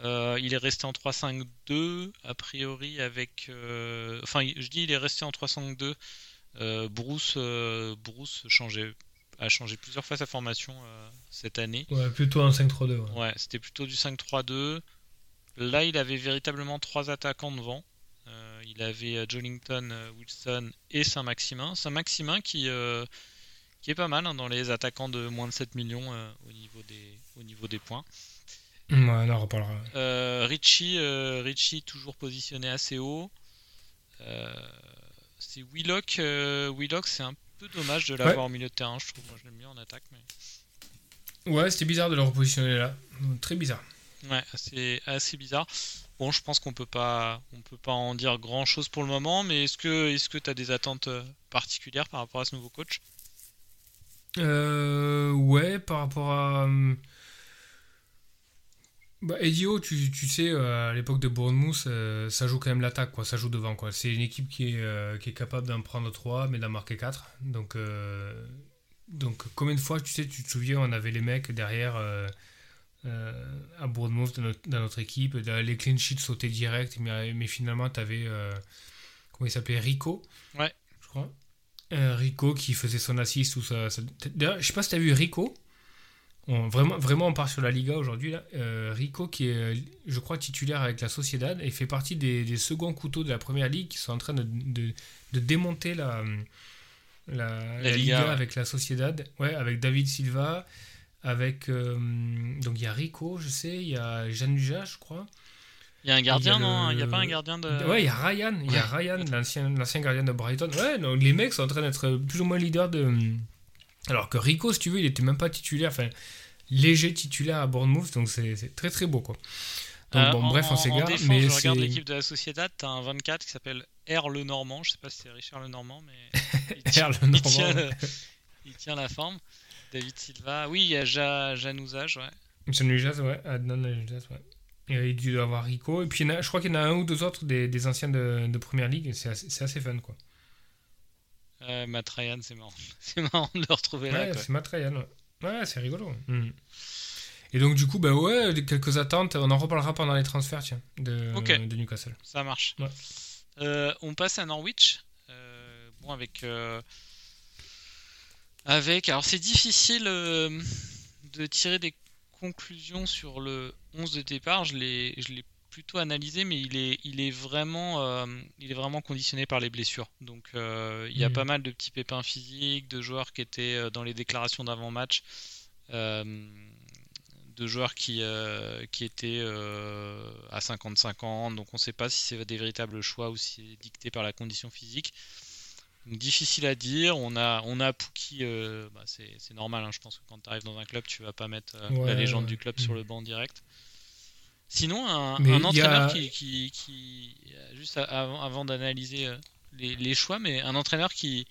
Euh, il est resté en 3-5-2 a priori avec. Enfin, je dis il est resté en 3-5-2. Euh, Bruce, Bruce a changé plusieurs fois sa formation cette année. Ouais, plutôt un 5-3-2. ouais. Ouais, c'était plutôt du 5-3-2. Là, il avait véritablement trois attaquants devant. Euh, il avait euh, Jollington, euh, Wilson et Saint-Maximin. Saint-Maximin qui, euh, qui est pas mal hein, dans les attaquants de moins de 7 millions euh, au, niveau des, au niveau des points. Ouais, on en reparlera. Richie, Richie toujours positionné assez haut. C'est Willock. Willock, c'est un peu dommage de l'avoir au milieu de terrain, je trouve. Moi, je l'aime bien en attaque. Mais... Ouais, c'était bizarre de le repositionner là. Très bizarre. Ouais, assez, assez bizarre. Bon, je pense qu'on peut pas, on peut pas en dire grand chose pour le moment, mais est-ce que, est-ce que tu as des attentes euh, particulières par rapport à ce nouveau coach? Euh, Ouais, par rapport à. Hum, bah, Edio, tu, sais, euh, à l'époque de Bournemouth, euh, ça joue quand même l'attaque, quoi. Ça joue devant, quoi. C'est une équipe qui est, euh, qui est capable d'en prendre 3, mais d'en marquer 4. Donc, donc, combien de fois, tu sais, tu te souviens, on avait les mecs derrière à Bournemouth dans notre, dans notre, équipe. Les clean sheets sautaient direct, mais, mais finalement, tu avais. comment il s'appelait Rico Ouais. Je crois. Rico qui faisait son assist ou ça. ça... je sais pas si tu as vu Rico vraiment, vraiment, on part sur la Liga aujourd'hui. Euh, Rico, qui est, je crois, titulaire avec la Sociedad, et fait partie des, seconds couteaux de la première ligue qui sont en train de, de, démonter la, la, Liga, avec la Sociedad. Ouais, avec David Silva, avec. Euh, donc il y a Rico, je sais, il y a Januja, je crois. Il y a un gardien, non Il n'y a pas un gardien de. Ouais, il y a Ryan, il y a Ryan, l'ancien gardien de Brighton. Ouais, donc les mecs sont en train d'être plus ou moins leaders de alors que Rico, si tu veux, il était même pas titulaire, enfin léger titulaire à Bournemouth, donc c'est très très beau quoi. Donc euh, bon, bref, on s'égare. Mais je regarde l'équipe de la Sociedad, t'as un 24 qui s'appelle R Le Normand, je sais pas si c'est Richard Le Normand, mais il tient, le Normand. Il, tient la forme. David Silva, oui, il y a ja, Janouzage, ouais. Janouzage, ouais, Adnan Janouzage, ouais. Et il doit avoir Rico, et puis je crois qu'il y en a un ou deux autres des, des anciens de, de Première Ligue, c'est assez, assez, fun quoi. Euh, Matt Ryan, c'est marrant. c'est marrant de le retrouver là. Ouais, c'est Matt Ryan, ouais. Ouais, c'est rigolo. Hmm. Et donc, du coup, bah ouais, quelques attentes. On en reparlera pendant les transferts, tiens, de, de Newcastle. Ça marche. Euh, on passe à Norwich. Euh, bon, avec. Euh, avec. Alors, c'est difficile de tirer des conclusions sur le 11 de départ. Je l'ai plutôt analysé, mais il est, il est, vraiment, euh, il est vraiment conditionné par les blessures. Donc euh, il y a mm. pas mal de petits pépins physiques, de joueurs qui étaient euh, dans les déclarations d'avant-match, de joueurs qui, qui étaient à 55 ans. Donc on ne sait pas si c'est des véritables choix ou si c'est dicté par la condition physique. Difficile à dire. On a, on a Pouki, bah, c'est normal. Hein. je pense que quand tu arrives dans un club, tu vas pas mettre la légende du club sur mm. le banc direct. Sinon, un, entraîneur qui, qui, juste avant, avant d'analyser euh, les, les, choix, mais un entraîneur qui,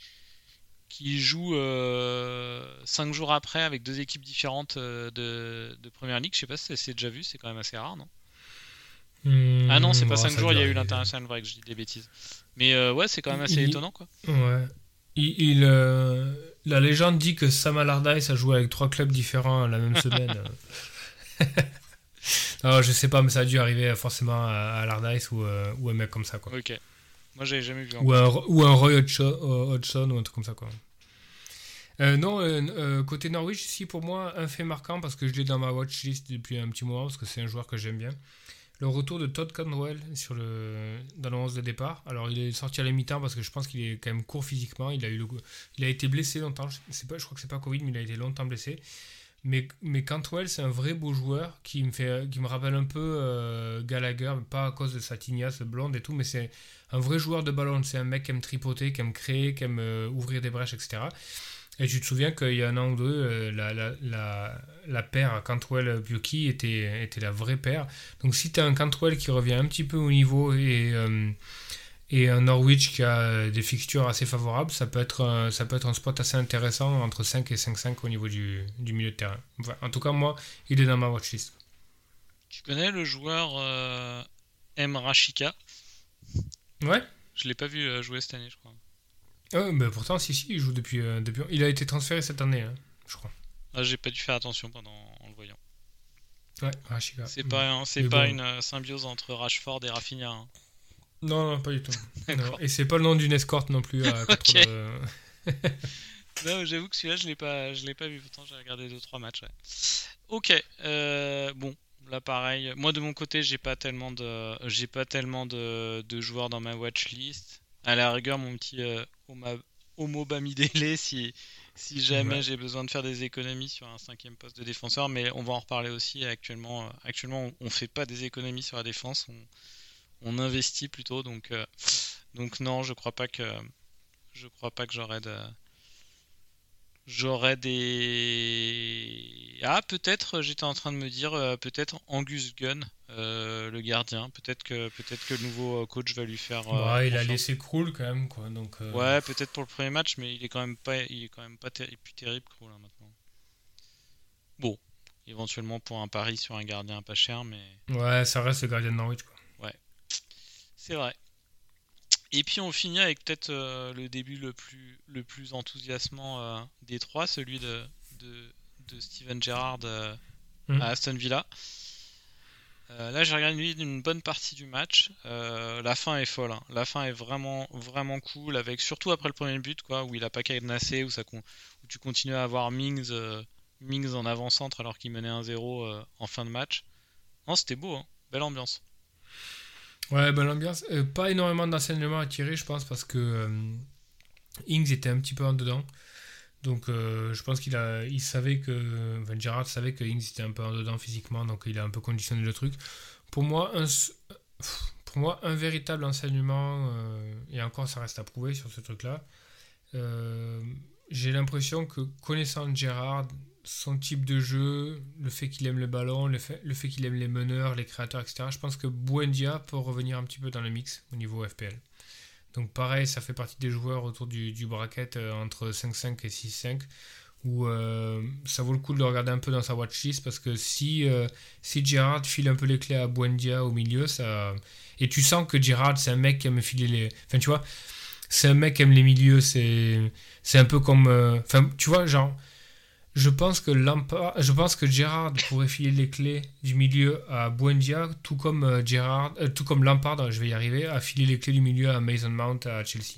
qui joue 5 euh, jours après avec deux équipes différentes euh, de, de Première Ligue, je sais pas si c'est déjà vu, c'est quand même assez rare, non? Hmm, Ah non, c'est pas 5 jours, il y a eu l'international break, je dis des bêtises. Mais ouais, c'est quand même assez étonnant, quoi. Ouais. Il, la légende dit que Sam Allardyce a joué avec trois clubs différents la même semaine. Non, je sais pas, mais ça a dû arriver forcément à, Allardyce ou, euh, ou un mec comme ça. Quoi. Ok. Moi, j'avais jamais vu. Ou un, ou un Roy Hodgson, ou un truc comme ça. Quoi. Euh, non, euh, côté Norwich, si pour moi, un fait marquant, parce que je l'ai dans ma watchlist depuis un petit moment, parce que c'est un joueur que j'aime bien. Le retour de Todd Cantwell sur le, dans le 11 de départ. Alors, il est sorti à la mi-temps parce que je pense qu'il est quand même court physiquement. Il a, été blessé longtemps. Je, pas, je crois que c'est pas Covid, mais il a été longtemps blessé. Mais, mais Cantwell, c'est un vrai beau joueur qui me, fait, rappelle un peu euh, Gallagher, pas à cause de sa tignasse blonde et tout, mais c'est un vrai joueur de ballon. C'est un mec qui aime tripoter, qui aime créer, qui aime euh, ouvrir des brèches, etc. Et tu te souviens qu'il y a un an ou deux, euh, la, la, la, la, paire Cantwell-Buki était, était la vraie paire. Donc si tu as un Cantwell qui revient un petit peu au niveau et et un Norwich qui a euh, des fixtures assez favorables, ça peut être un, ça peut être un spot assez intéressant entre 5 et 5-5 au niveau du, du, milieu de terrain. en tout cas, moi, il est dans ma watchlist. Tu connais le joueur euh, M. Rashika Ouais. Je l'ai pas vu euh, jouer cette année, je crois. Ah mais pourtant, si, si, il joue depuis, depuis. Il a été transféré cette année, hein, je crois. Ah, j'ai pas dû faire attention pendant en le voyant. Ouais, Rashika. C'est pas, c'est pas une symbiose entre Rashford et Rafinha. Hein. Non, non, pas du tout. Et c'est pas le nom d'une escorte non plus. À non, j'avoue que celui-là, je l'ai pas, je l'ai pas vu. Pourtant, j'ai regardé 2-3 matchs. Ok. Euh, bon, là, pareil. Moi, de mon côté, j'ai pas tellement de, j'ai pas tellement de, de, joueurs dans ma watchlist. À la rigueur, mon petit euh, Homo Bamidele, si, si jamais j'ai besoin de faire des économies sur un cinquième poste de défenseur. Mais on va en reparler aussi. Actuellement, actuellement, on fait pas des économies sur la défense. On, on investit plutôt. Donc, euh, donc non, je crois pas que je crois pas que j'aurai de J'aurais des. Ah, peut-être, j'étais en train de me dire, euh, peut-être Angus Gunn, euh, le gardien. Peut-être que, peut-être que le nouveau euh, coach va lui faire. ouais, il a laissé Krul quand même, quoi. Donc, Ouais, peut-être pour le premier match, mais il est quand même pas, il est quand même pas plus terrible, Krul, hein, maintenant. Bon, éventuellement pour un pari sur un gardien pas cher, mais. Ouais, ça reste le gardien de Norwich, quoi. Ouais, c'est vrai. Et puis on finit avec peut-être euh, le début le plus, le plus enthousiasmant euh, des trois, celui de, de, Steven Gerrard euh, mm. à Aston Villa. là j'ai regardé une bonne partie du match. la fin est folle. Hein. La fin est vraiment, vraiment cool, avec surtout après le premier but, quoi, où il a pas cadenassé, où, ça, où tu continues à avoir Mings, Mings en avant-centre alors qu'il menait 1-0 en fin de match. Non, c'était beau, hein. belle ambiance. Ouais, ben l'ambiance, euh, pas énormément d'enseignements à tirer, je pense, parce que euh, Ings était un petit peu en dedans. Donc euh, je pense qu'il a, il savait que, Van Gerard savait que Ings était un peu en dedans physiquement, donc il a un peu conditionné le truc. Pour moi, un, pour moi, un véritable enseignement, et encore ça reste à prouver sur ce truc-là, j'ai l'impression que connaissant Gerard, son type de jeu, le fait qu'il aime le ballon, le fait, le fait qu'il aime les meneurs, les créateurs, etc. Je pense que Buendia peut revenir un petit peu dans le mix au niveau FPL. Donc pareil, ça fait partie des joueurs autour du, du bracket euh, entre 5-5 et 6-5 où euh, ça vaut le coup de le regarder un peu dans sa watchlist parce que si, euh, si file un peu les clés à Buendia au milieu, ça... et tu sens que Gerard c'est un mec qui aime filer les... Enfin tu vois, c'est un mec qui aime les milieux, c'est, c'est un peu comme... Enfin tu vois, genre je pense que Lampard, je pense que Gerrard pourrait filer les clés du milieu à Buendia, tout comme euh, euh, tout comme Lampard, je vais y arriver, à filer les clés du milieu à Mason Mount à Chelsea.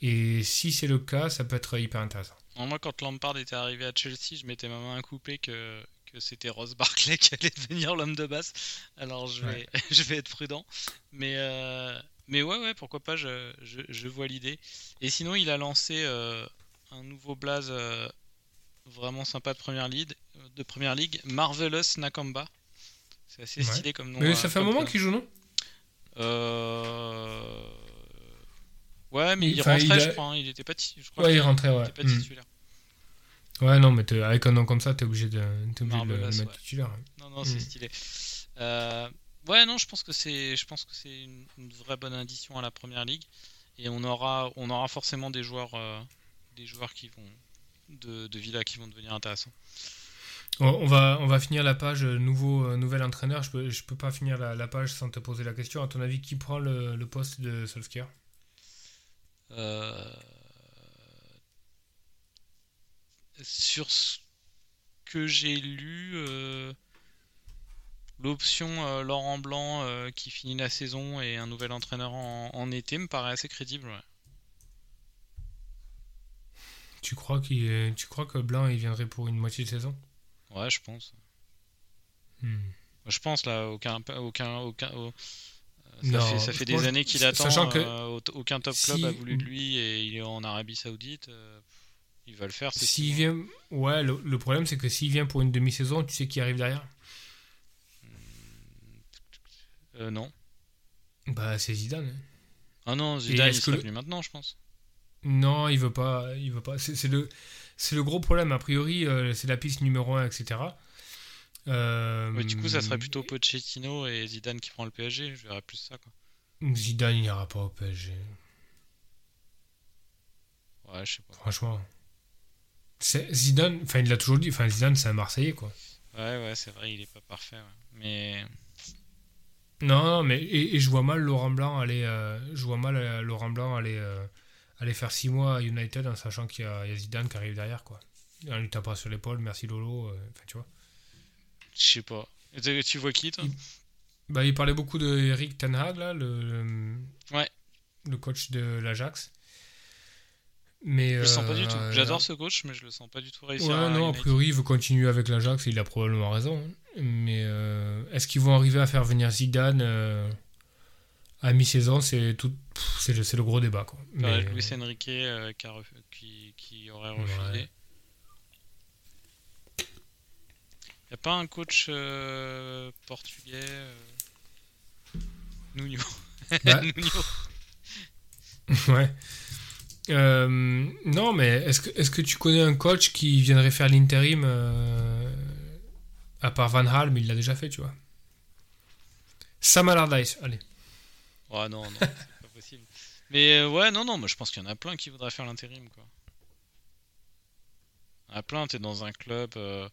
Et si c'est le cas, ça peut être hyper intéressant. moi, quand Lampard était arrivé à Chelsea, je m'étais même coupé que, que c'était Ross Barclay qui allait devenir l'homme de base. Alors je vais, je vais être prudent. Mais, euh, mais ouais, ouais, pourquoi pas, je, je, vois l'idée. Et sinon, il a lancé un nouveau blaze vraiment sympa de première ligue, de première ligue Marvelous Nakamba. C'est assez stylé comme nom. Mais ça fait un moment qu'il joue, non? Euh... Ouais, mais il, rentrait, je crois. Hein. Il était pas, je crois ouais, il rentrait, ouais. Pas hmm. Ouais, non, mais avec un nom comme ça, t'es obligé de, es obligé de le mettre titulaire. Non, non, c'est hmm. stylé. Euh... Ouais, non, je pense que c'est, je pense que c'est une, vraie bonne addition à la première ligue, et on aura, on aura forcément des joueurs, euh, des joueurs qui vont, de, de Villa qui vont devenir intéressants. On va, on va finir la page euh, nouveau, euh, nouvel entraîneur. Je peux, je peux pas finir la, page sans te poser la question. À ton avis, qui prend le, poste de Solskjaer? Euh, Sur ce que j'ai lu, l'option Laurent Blanc qui finit la saison et un nouvel entraîneur en, été me paraît assez crédible. Tu crois, qu'il tu crois que Blanc il viendrait pour une moitié de saison? Ouais, je pense. Hmm. Je pense là, aucun, aucun, aucun. ça fait, des années qu'il attend. Sachant que euh, aucun top club a voulu de lui et il est en Arabie Saoudite. Euh, il va le faire. S'il vient, ouais, le, problème c'est que s'il vient pour une demi-saison, tu sais qui arrive derrière? Euh, Non. Bah c'est Zidane. Ah non, Zidane il serait venu maintenant, je pense. Non, il veut pas. Il veut pas. C'est le, le gros problème. A priori, euh, c'est la piste numéro 1, etc. Euh, du coup, ça serait plutôt Pochettino et Zidane qui prend le PSG. Je verrais plus ça. Quoi. Zidane, il n'ira pas au PSG. Ouais, je sais pas. Franchement. Zidane, enfin, il l'a toujours dit. Enfin, Zidane, c'est un Marseillais, quoi. Ouais, ouais, c'est vrai, il est pas parfait. Mais. Non, non, mais et, je vois mal Laurent Blanc aller. Euh, je vois mal Laurent Blanc aller aller faire 6 mois à United en sachant qu'il y, a Zidane qui arrive derrière, quoi. En lui tapant sur l'épaule, merci Lolo, euh, enfin, tu vois. Je sais pas. tu vois qui, toi il... Bah, il parlait beaucoup de Eric Ten Hag, là, le, ouais. le coach de l'Ajax. Mais, je le sens pas du tout. Euh, J'adore ce coach, mais je le sens pas du tout réussir. Ouais, non, a priori, il veut continuer avec l'Ajax, il a probablement raison. Hein. Mais euh, est-ce qu'ils vont arriver à faire venir Zidane à mi-saison, c'est tout, c'est le, le, gros débat. Quoi. Mais... Luis Enrique euh, qui, qui, aurait refusé. Il n'y a pas un coach euh, portugais euh... Nuno. Bah. ouais. Non, mais est-ce que, est que tu connais un coach qui viendrait faire l'intérim à part Van Hal, mais il l'a déjà fait, tu vois? Sam Allardyce, allez. Ouais, non, non. Mais euh, ouais, non, non, moi je pense qu'il y en a plein qui voudraient faire l'intérim, quoi. Il y en a plein, t'es dans un club, euh,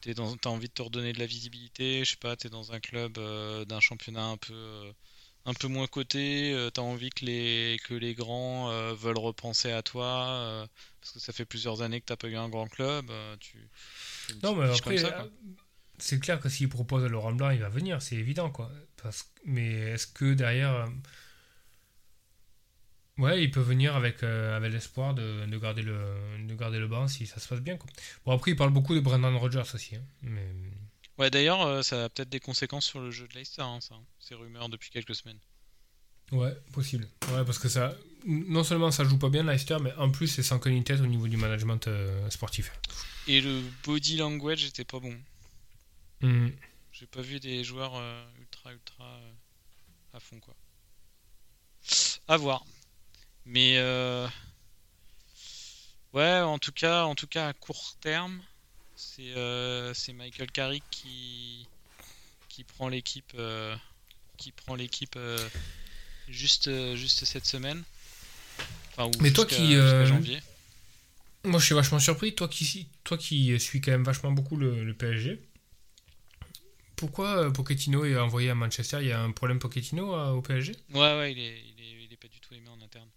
t'es dans, t'as envie de te redonner de la visibilité, je sais pas, t'es dans un club euh, d'un championnat un peu, un peu moins coté, t'as envie que les, que les grands veulent repenser à toi, parce que ça fait plusieurs années que t'as pas eu un grand club, tu Non, mais après, ça, c'est clair que s'il propose à Laurent Blanc, il va venir, c'est évident, quoi. Parce... Mais est-ce que derrière. Ouais, il peut venir avec, euh, avec l'espoir de, de, garder le, de garder le banc si ça se passe bien, quoi. Bon, après, il parle beaucoup de Brendan Rodgers aussi. hein, mais... Ouais, d'ailleurs, euh, ça a peut-être des conséquences sur le jeu de Leicester, hein, ça, ces rumeurs depuis quelques semaines. Ouais, possible. Ouais, parce que ça. Non seulement ça joue pas bien Leicester, mais en plus c'est sans tête au niveau du management euh, sportif. Et le body language était pas bon. Mhm. J'ai pas vu des joueurs ultra ultra à fond quoi. À voir. Mais euh, ouais, en tout cas, en tout cas à court terme, c'est euh, Michael Carrick qui qui prend l'équipe euh, qui prend l'équipe euh, juste euh, juste cette semaine. Enfin, ou Mais toi qui, janvier. Moi je suis vachement surpris, toi qui, toi qui suis quand même vachement beaucoup le, le PSG. Pourquoi Pochettino est envoyé à Manchester? Il y a un problème Pochettino au PSG Ouais, ouais, il est, il est, il est pas du tout aimé en interne.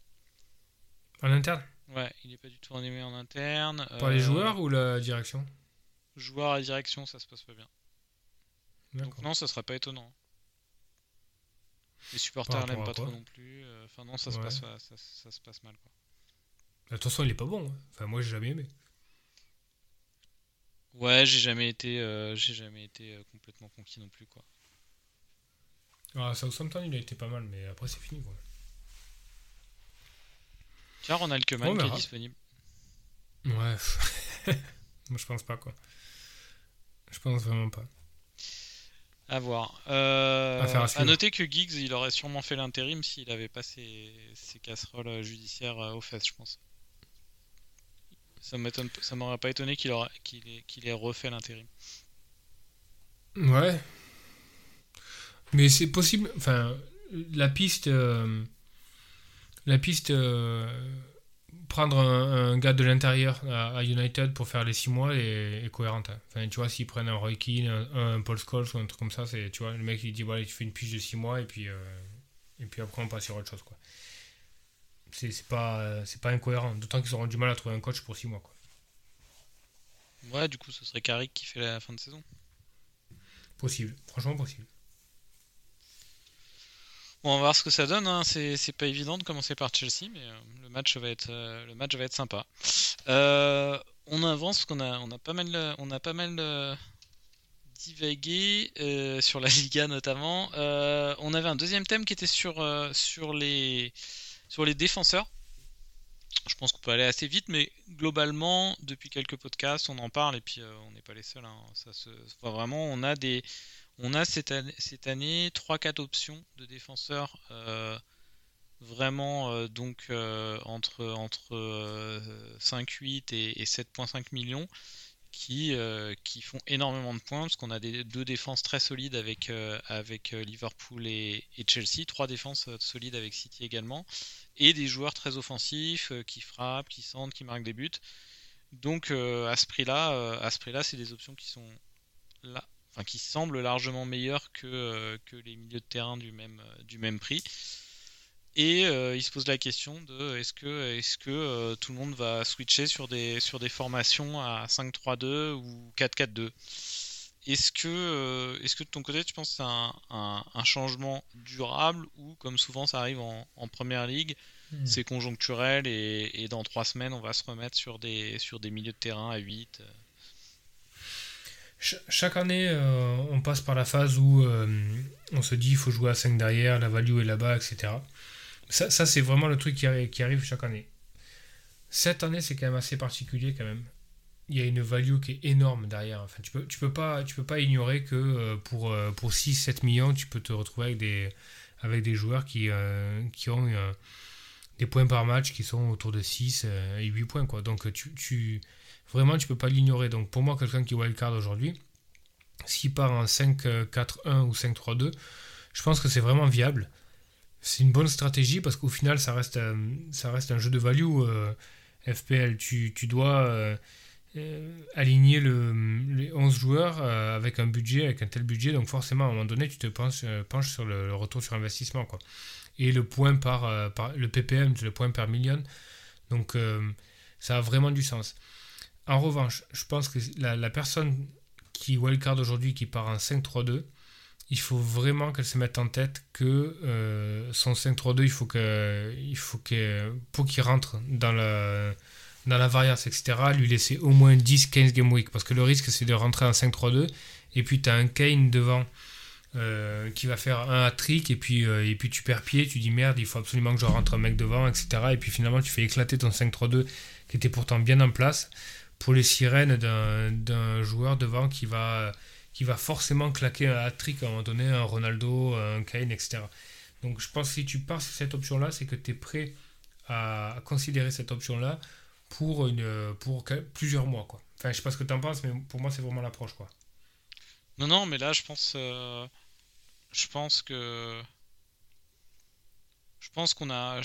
En interne Ouais, il est pas du tout aimé en interne. Par les Euh, joueurs ou la direction Joueurs à direction, ça se passe pas bien. Donc non, ça serait pas étonnant. Les supporters l'aiment pas trop non plus. euh, Enfin non, ça se Ouais. passe, ça, ça- se passe mal quoi. Façon, il est pas bon. hein. Enfin, moi j'ai jamais aimé. Ouais, j'ai jamais été, euh, j'ai jamais été complètement conquis non plus quoi. Ah, Southampton il a été pas mal, mais après c'est fini quoi. Tiens, Ronald Koeman On qui est disponible. Ouais. moi je pense pas quoi. Je pense vraiment pas. À voir. Euh, à noter que Giggs, il aurait sûrement fait l'intérim s'il avait pas ses, ses casseroles euh, judiciaires euh, aux fesses, je pense. Ça m'aurait pas étonné qu'il ait, qu'il ait refait l'intérim. Ouais. Mais c'est possible. Enfin, la piste. euh, la piste. euh, prendre un, un gars de l'intérieur à, à United pour faire les 6 mois est, est cohérente. hein. Enfin, tu vois, s'ils prennent un Roy Keane, un, un Paul Scholes ou un truc comme ça, c'est, tu vois, le mec il dit voilà, tu fais une pige de 6 mois et puis, euh, et puis après on passe sur autre chose. Quoi. C'est, c'est, pas, euh, c'est pas incohérent. D'autant qu'ils auront du mal à trouver un coach pour 6 mois. Quoi. Ouais, du coup, ce serait Carrick qui fait la fin de saison. Possible. Franchement, possible. On va voir ce que ça donne. Hein. C'est, pas évident de commencer par Chelsea, mais euh, le match va être, euh, match va être sympa. Euh, on avance parce qu'on a, on a pas mal, divagué sur la Liga notamment. On avait un deuxième thème qui était sur, les, défenseurs. Je pense qu'on peut aller assez vite, mais globalement, depuis quelques podcasts, on en parle et puis on n'est pas les seuls. hein. Ça se, vraiment, on a des, on a cette année, cette année 3-4 options de défenseurs euh, vraiment euh, donc euh, entre, entre euh, 5-8 et, et 7.5 millions qui, font énormément de points parce qu'on a deux défenses très solides avec, Liverpool et, Chelsea, trois défenses solides avec City également et des joueurs très offensifs qui frappent, qui sentent, qui marquent des buts. Donc à ce euh, à ce prix-là, c'est des options qui sont là, enfin qui semblent largement meilleures que, euh, que les milieux de terrain du même, euh, du même prix. Et euh, il se pose la question de est-ce que, est-ce que euh, tout le monde va switcher sur des, sur des formations à 5-3-2 ou 4-4-2 Est-ce que, euh, est-ce que de ton côté tu penses que c'est un, un- un changement durable ou comme souvent ça arrive en, en première ligue, c'est conjoncturel et, et dans trois semaines on va se remettre sur des, sur des milieux de terrain à 8 Ch- chaque année, euh, on passe par la phase où euh, on se dit il faut jouer à 5 derrière, la value est là-bas, etc. Ça, c'est vraiment le truc qui, arri- qui arrive chaque année. Cette année, c'est quand même assez particulier quand même. Il y a une value qui est énorme derrière. Enfin, tu peux, tu peux, pas, peux pas ignorer que euh, pour, pour 6-7 millions, tu peux te retrouver avec des, avec des joueurs qui, qui ont des points par match qui sont autour de 6 et 8 points. Quoi. Donc tu, vraiment, tu peux pas l'ignorer. Donc pour moi, quelqu'un qui wildcard aujourd'hui, s'il part en 5-4-1 ou 5-3-2, je pense que c'est vraiment viable. C'est une bonne stratégie parce qu'au final, ça reste, ça reste un jeu de value. FPL, tu, tu dois euh, aligner le, les 11 joueurs euh, avec un budget, avec un tel budget. Donc forcément, à un moment donné, tu te penches, euh, penches sur le, retour sur investissement. Quoi. Et le point par, par le PPM, le point par million. Donc ça a vraiment du sens. En revanche, je pense que la, personne qui wildcard aujourd'hui, qui part en 5-3-2, il faut vraiment qu'elle se mette en tête que son 5-3-2, il faut que, il faut que pour qu'il rentre dans la dans la variance, etc., lui laisser au moins 10-15 game week. Parce que le risque, c'est de rentrer en 5-3-2. Et puis, tu as un Kane devant euh, qui va faire un hat-trick. Et, puis euh, et puis, tu perds pied. Tu dis merde, il faut absolument que je rentre un mec devant, etc. Et puis, finalement, tu fais éclater ton 5-3-2 qui était pourtant bien en place pour les sirènes d'un joueur devant qui va, forcément claquer un hat-trick à un moment donné, un Ronaldo, un Kane, etc. Donc, je pense que si tu pars sur cette option-là, c'est que tu es prêt à considérer cette option-là pour, plusieurs mois. Enfin, je sais pas ce que tu en penses, mais pour moi, c'est vraiment l'approche. Non, non, mais là, je pense, euh, je pense que. Je pense qu'on a,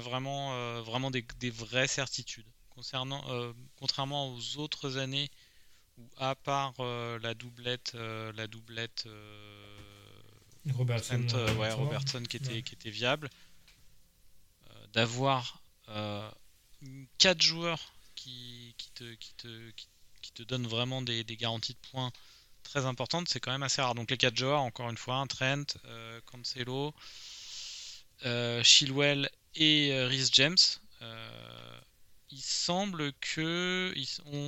vraiment, euh, des, vraies certitudes concernant, euh, contrairement aux autres années où à part la doublette, la doublette Robertson, ouais, Robertson qui était, qui était viable, d'avoir 4 joueurs qui, qui, te, qui, te, qui, te donnent vraiment des, des, garanties de points très importantes, c'est quand même assez rare. Donc les 4 joueurs, encore une fois, Trent, euh, Cancelo, euh, Chilwell et euh, Rhys James. Euh, il semble que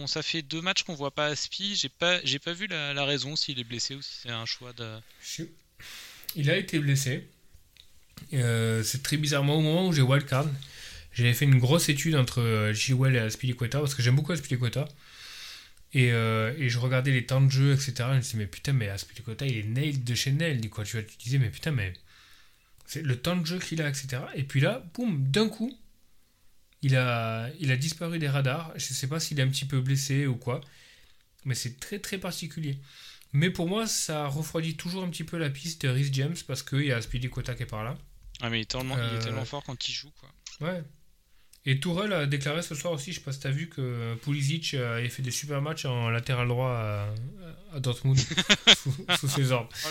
ça fait deux matchs qu'on voit pas Aspi. J'ai pas, j'ai pas vu la, raison s'il est blessé ou si c'est un choix de. Il a été blessé. c'est très bizarrement au moment où j'ai wildcard. J'avais fait une grosse étude entre euh, et Aspilicueta parce que j'aime beaucoup Aspilicueta. Et, euh, et je regardais les temps de jeu, etc. je me disais, mais putain, mais Aspilicueta, il est nailed de chez nailed. Quoi. Tu, vois, tu disais, mais putain, mais c'est le temps de jeu qu'il a, etc. Et puis là, boum, d'un coup, il a, il a disparu des radars. Je sais pas s'il est un petit peu blessé ou quoi. Mais c'est très très particulier. Mais pour moi, ça refroidit toujours un petit peu la piste de Rhys James parce qu'il y a Aspilicueta qui est par là. Ah, mais il est tellement, il est tellement euh, fort quand il joue, quoi. Ouais. Et Tourelle a déclaré ce soir aussi, je sais pas si tu as vu, que Pulisic avait fait des super matchs en latéral droit à, Dortmund sous, ses ordres. Oh,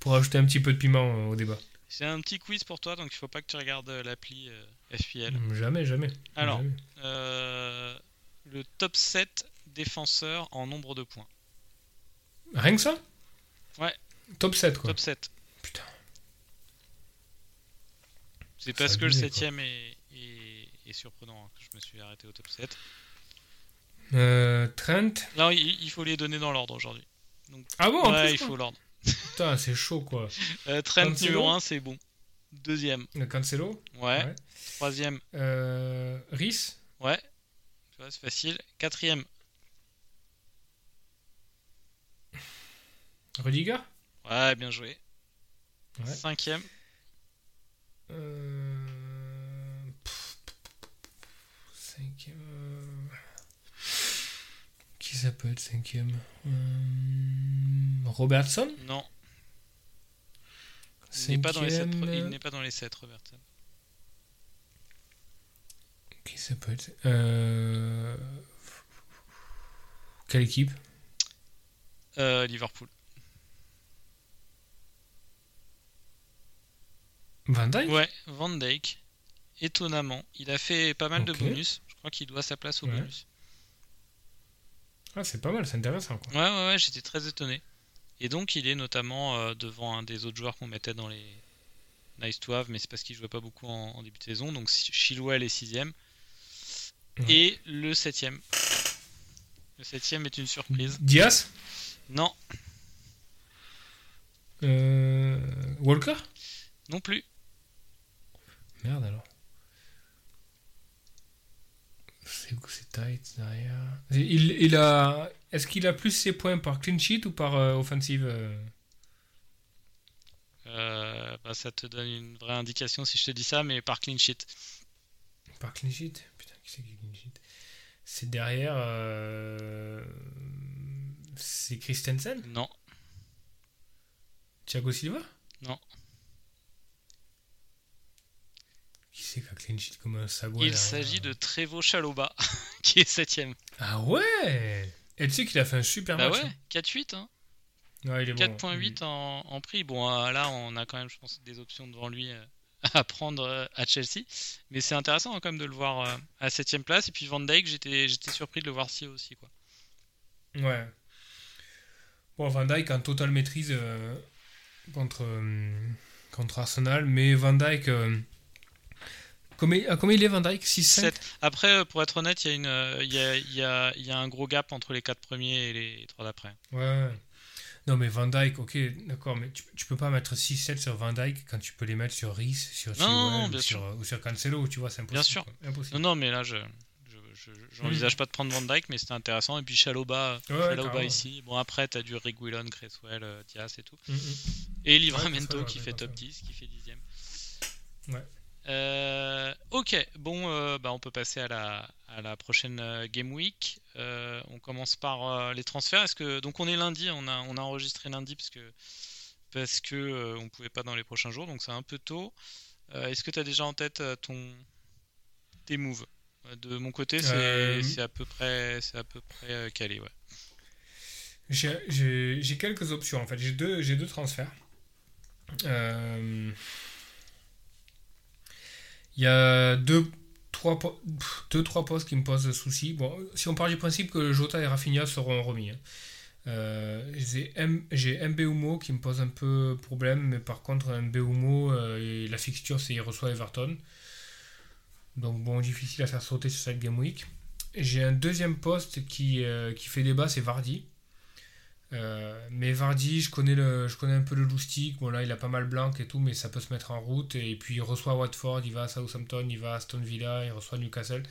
pour ajouter un petit peu de piment au débat. C'est un petit quiz pour toi, donc il faut pas que tu regardes l'appli euh, FPL. Jamais, jamais. Alors, euh, le top 7 défenseurs en nombre de points. Rien que ça? Ouais. Top 7 quoi. Top 7. Putain. C'est parce que le 7 est, surprenant hein, que je me suis arrêté au top 7. Euh, Trent? Non, il, faut les donner dans l'ordre aujourd'hui. ah bon Ouais, il faut l'ordre. Putain, c'est chaud quoi. Euh, Trent numéro 1, c'est bon. Deuxième. Le Cancelo Ouais. Troisième. Euh, Rhys Ouais. c'est facile. Quatrième. Rudiger Ouais, bien joué. Cinquième. Euh... Cinquième. Qui ça peut être cinquième? Euh, Robertson Non. Il n'est pas, dans les 7, il n'est pas dans les 7, Robertson. Qui ça peut être? Euh... Quelle équipe? Euh, Liverpool. Van Dyke Ouais, Van Dyke. Étonnamment. Il a fait pas mal de bonus crois qu'il doit sa place au bonus. Ah, c'est pas mal, c'est intéressant. Quoi. Ouais, ouais, ouais, j'étais très étonné. Et donc, il est notamment euh, devant un des autres joueurs qu'on mettait dans les Nice to Have, mais c'est parce qu'il jouait pas beaucoup en, début de saison. Donc, Chilwell est 6 Et le 7 Le 7 est une surprise. Diaz? Non. Euh, Walker? Non plus. Merde alors. C'est tight derrière. Il, il a. Est-ce qu'il a plus ses points par clean sheet ou par euh, offensive euh? Euh, bah, Ça te donne une vraie indication si je te dis ça, mais par clean sheet. Par clean sheet? Putain, qui c'est qui clean sheet? C'est derrière. euh, C'est Christensen? Non, Thiago Silva? Non. Qui c'est qui a clean sheet comme un sagouin il s'agit de Trevo Chaloba, qui est septième. Ah ouais Et tu sais qu'il a fait un super Bah match. ouais, 4-8, hein. hein. Ouais, il est bon. 4.8 en, en prix. Bon, euh, là, on a quand même, je pense, des options devant lui euh, à prendre euh, à Chelsea. Mais c'est intéressant hein, quand même de le voir à 7ème place. Et puis Van Dyke, j'étais j'étais surpris de le voir si aussi. Quoi. Ouais. Bon, Van Dyke en totale maîtrise euh, contre, euh, contre Arsenal, mais Van Dyke. euh, combien, à combien il est Van Dyke 6-5 Sept. Après, euh, pour être honnête, il y, euh, y, a, y, a, y a un gros gap entre les 4 premiers et les 3 d'après. Ouais. Non, mais Van Dyke, ok, d'accord, mais tu, tu peux pas mettre 6-7 sur Van Dyke quand tu peux les mettre sur Reese, sur Chilwell ou, sur, ou sur Cancelo, tu vois, c'est impossible. Bien sûr. Impossible. Non, non, mais là, je. je- je- J'envisage pas de prendre Van Dyke, mais c'était intéressant. Et puis Chaloba, Ouais, Chaloba ici. Bon, après, t'as du Reguilon, Cresswell, euh, Diaz et tout. Mm, mm. Et Livramento Ouais, qui fait top ouais. 10, qui fait 10ème. Ouais. Euh, ok, bon, euh, bah, on peut passer à la, à la prochaine euh, Game Week. Euh, on commence par les transferts. Est-ce que donc on est lundi, on a, on a enregistré lundi parce que parce que on pouvait pas dans les prochains jours, donc c'est un peu tôt. Est-ce que tu as déjà en tête ton tes moves? De mon côté, c'est à peu près c'est à peu près calé, ouais. J'ai quelques options en fait. J'ai deux, j'ai deux transferts. Euh, Il y a deux trois, deux, trois postes qui me posent souci. Bon, si on part du principe que Jota et Rafinha seront remis. hein. Euh, j'ai M- j'ai Mbeumo qui me pose un peu problème, mais par contre, Mbeumo, euh, la fixture, c'est il reçoit Everton. Donc, bon, difficile à faire sauter sur cette game week. J'ai un deuxième poste qui, euh, qui fait débat, c'est Vardy. Euh, mais Vardy, je connais, un peu le loustic. Bon, là, il a pas mal blanc et tout, mais ça peut se mettre en route. Et puis, il reçoit Watford, il va à Southampton, il va à Aston Villa, il reçoit Newcastle.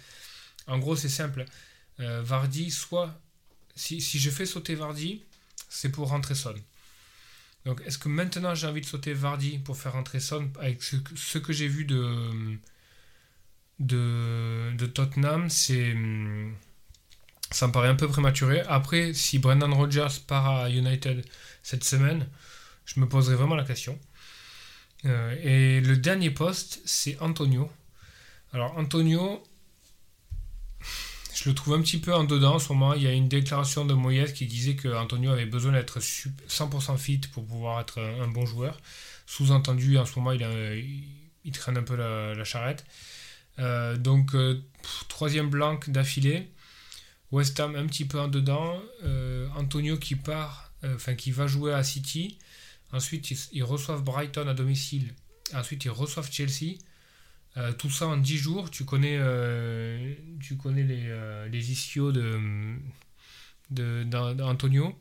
En gros, c'est simple. Euh, Vardy, soit. Si, je fais sauter Vardy, c'est pour rentrer Son. Donc, est-ce que maintenant j'ai envie de sauter Vardy pour faire rentrer Son avec ce, ce que j'ai vu de, de, de Tottenham C'est. Ça me paraît un peu prématuré. Après, si Brendan Rodgers part à United cette semaine, je me poserai vraiment la question. Euh, et le dernier poste, c'est Antonio. Alors, Antonio, je le trouve un petit peu en dedans en ce moment. Il y a une déclaration de Moyes qui disait que Antonio avait besoin d'être sup- 100% fit pour pouvoir être un, bon joueur. Sous-entendu, en ce moment, il, traîne un peu la, charrette. Euh, donc, euh, troisième blanc d'affilée. West Ham un petit peu en dedans. Euh, Antonio qui part, euh, enfin qui va jouer à City. Ensuite, ils, reçoivent Brighton à domicile. Ensuite, ils reçoivent Chelsea. Euh, tout ça en 10 jours. Tu connais, les, les ischios de, de, d'An- d'Antonio.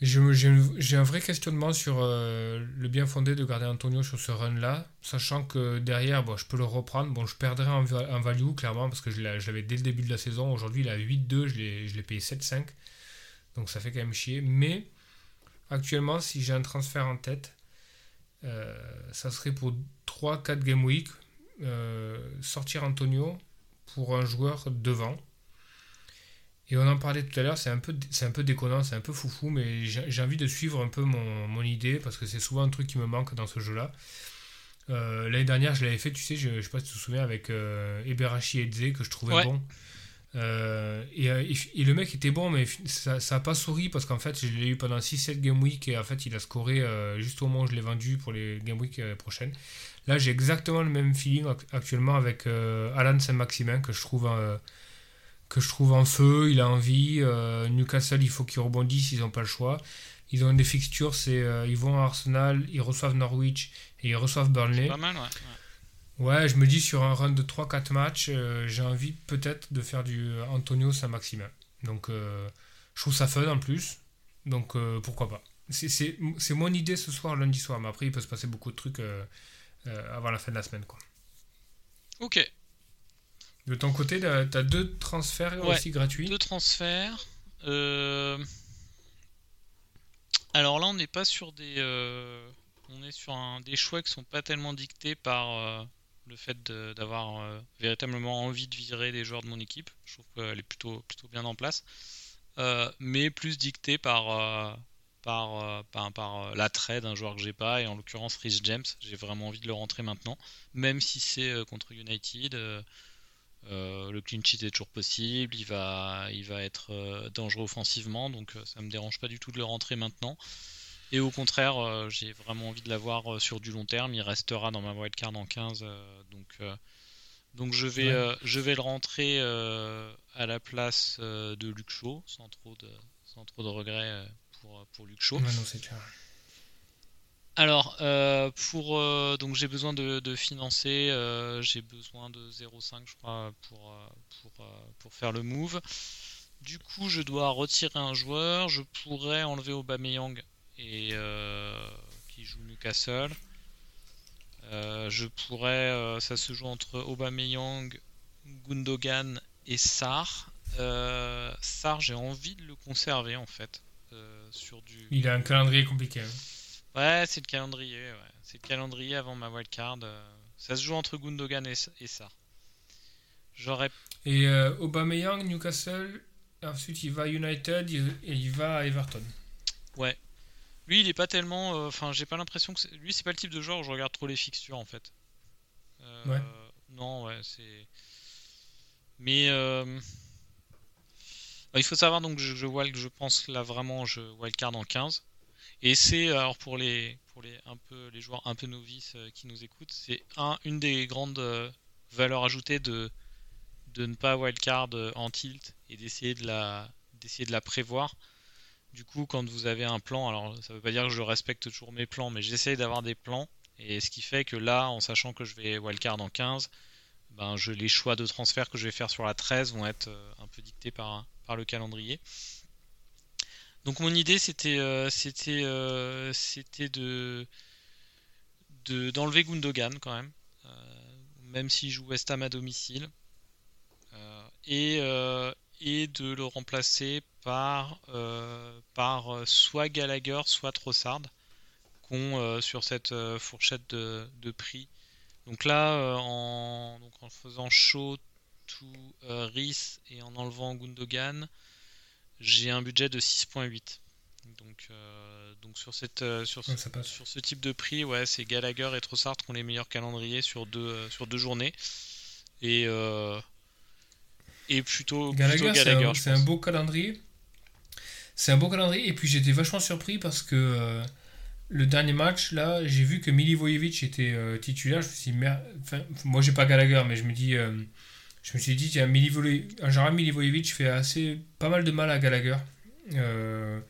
J'ai un vrai questionnement sur euh, le bien fondé de garder Antonio sur ce run-là, sachant que derrière, bon, je peux le reprendre. Bon, je perdrai en, va- en value, clairement, parce que je l'avais dès le début de la saison. Aujourd'hui, il a 8-2, je l'ai je l'ai payé 7-5. Donc ça fait quand même chier. Mais actuellement, si j'ai un transfert en tête, euh, ça serait pour 3-4 game week, euh, sortir Antonio pour un joueur devant. Et on en parlait tout à l'heure, c'est un, peu, un peu déconnant, c'est un peu foufou, mais j'ai envie de suivre un peu mon, mon idée parce que c'est souvent un truc qui me manque dans ce jeu-là. Euh, L'année dernière, je l'avais fait, tu sais, je, je sais pas si tu te souviens, avec euh, Eberachi Eze que je trouvais Ouais. bon. Euh, et, euh, et, et le mec était bon, mais ça n'a pas souri parce qu'en fait, je l'ai eu pendant 6-7 game week et en fait, il a scoré euh, juste au moment où je l'ai vendu pour les game week euh, prochaines. Là, j'ai exactement le même feeling ac- actuellement avec Alan Saint-Maximin que je trouve. Que je trouve en feu, il a envie. euh, Newcastle, il faut qu'ils rebondissent, ils n'ont pas le choix. Ils ont des fixtures, c'est euh, ils vont à Arsenal, ils reçoivent Norwich et ils reçoivent Burnley. Pas mal, ouais. ouais. Ouais, je me dis sur un run de 3-4 matchs, euh, j'ai envie peut-être de faire du euh, Antonio Saint-Maximin. Donc je trouve ça fun en plus. Donc pourquoi pas. C'est- mon idée ce soir, lundi soir. Mais après, il peut se passer beaucoup de trucs avant la fin de la semaine. Quoi. Ok, De ton côté, tu as deux transferts Ouais, aussi gratuits. deux transferts. Euh, Alors là, on n'est pas sur des, euh, on est sur un... des choix qui sont pas tellement dictés par euh, le fait d'avoir véritablement envie de virer des joueurs de mon équipe. Je trouve qu'elle est plutôt, plutôt bien en place. mais plus dictée par, par, par, par l'attrait d'un joueur que j'ai pas, et en l'occurrence Rich James. J'ai vraiment envie de le rentrer maintenant, même si c'est contre United. Euh, le clean sheet est toujours possible, il va, il va être euh, dangereux offensivement, donc euh, ça me dérange pas du tout de le rentrer maintenant. Et au contraire, j'ai vraiment envie de l'avoir sur du long terme. Il restera dans ma wildcard en 15, donc, donc je, vais, je vais le rentrer à la place de Luke Shaw, sans trop de, sans trop de regrets pour, pour Luke Shaw. non, c'est alors, euh, pour euh, donc j'ai besoin de, financer, euh, j'ai besoin de 0,5 je crois pour, pour, faire le move. Du coup, je dois retirer un joueur. Je pourrais enlever Aubameyang et qui joue Newcastle. je pourrais, ça se joue entre Aubameyang, Gundogan et Sar. Sar, j'ai envie de le conserver en fait. Il a un calendrier compliqué. Hein. Ouais, c'est le calendrier. C'est le calendrier avant ma wildcard. Euh. Ça se joue entre Gundogan et, ça. J'aurais. Et euh, Aubameyang, Newcastle. Ensuite, il va à United et il va à Everton. Ouais. Lui, il est pas tellement. Euh, enfin, j'ai pas l'impression que. Lui, c'est pas le type de joueur où je regarde trop les fixtures en fait. ouais. Non, ouais, c'est. Mais. Il faut savoir donc je, je, je pense là vraiment je wildcard en 15. Et c'est alors pour les pour les un peu les joueurs un peu novices euh, qui nous écoutent, c'est un une des grandes euh, valeurs ajoutées de de ne pas wildcard euh, en tilt et d'essayer de la d'essayer de la prévoir. Du coup, quand vous avez un plan, alors ça veut pas dire que je respecte toujours mes plans, mais j'essaye d'avoir des plans. Et ce qui fait que là, en sachant que je vais wildcard en 15, ben je, les choix de transfert que je vais faire sur la 13 vont être un peu dictés par, par le calendrier. Donc mon idée c'était euh, c'était euh, d'enlever Gundogan quand même, euh, même s'il joue West Ham à domicile, et et de le remplacer par par soit Gallagher soit Trossard qu'on sur cette fourchette de, prix. Donc là en en faisant chaud tout Rhys et en enlevant Gundogan j'ai un budget de 6.8. Donc, euh, donc sur, cette, euh, sur, ce, sur ce type de prix, ouais, c'est Gallagher et Trossard qui ont les meilleurs calendriers sur deux, euh, sur deux journées. Et, et plutôt Gallagher. c'est un, beau calendrier. C'est un beau calendrier. Et puis j'étais vachement surpris parce que le dernier match, là, j'ai vu que Milivojevic était titulaire. Je me suis dit, enfin, moi j'ai pas Gallagher, mais je me dis je me suis dit, tiens, Jaram Milivojevic fait assez, pas mal de mal à Gallagher. Euh,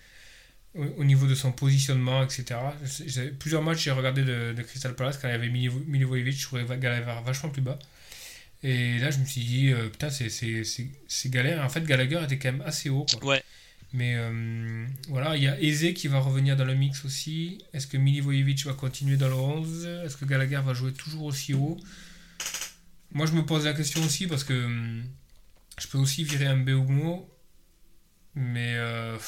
au, niveau de son positionnement, etc. Plusieurs matchs j'ai regardé de, Crystal Palace quand il y avait Milivojevic, je trouvais Gallagher vachement plus bas. Et là, je me suis dit, euh, putain, c'est galère. En fait, Gallagher était quand même assez haut. Ouais. Mais euh, voilà, il y a Eze qui va revenir dans le mix aussi. Est-ce que Milivojevic va continuer dans le 11 Est-ce que Gallagher va jouer toujours aussi haut? Moi, je me pose la question aussi parce que hum, je peux aussi virer un Beumo, mais euh,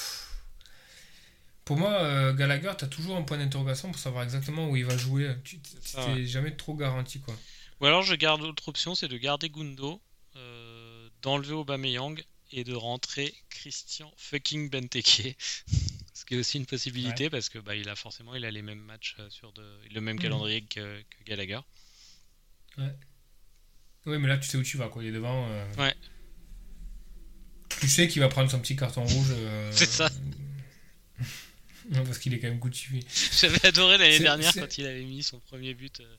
pour moi, euh, Gallagher, tu as toujours un point d'interrogation pour savoir exactement où il va jouer. Tu n'es jamais trop garanti. quoi. Ou alors, je garde l'autre option, c'est de garder Gundo, euh, d'enlever Aubameyang et de rentrer Christian fucking Benteke. Ce qui est aussi une possibilité parce que bah, il a forcément il a les mêmes matchs sur de, le même mmh. calendrier que, que Gallagher. Ouais. Oui, mais là, tu sais où tu vas, quoi. Il est devant. Euh, ouais. Tu sais qu'il va prendre son petit carton rouge. Euh, c'est ça. non, parce qu'il est quand même Gucci. J'avais adoré l'année dernière quand il avait mis son premier but euh,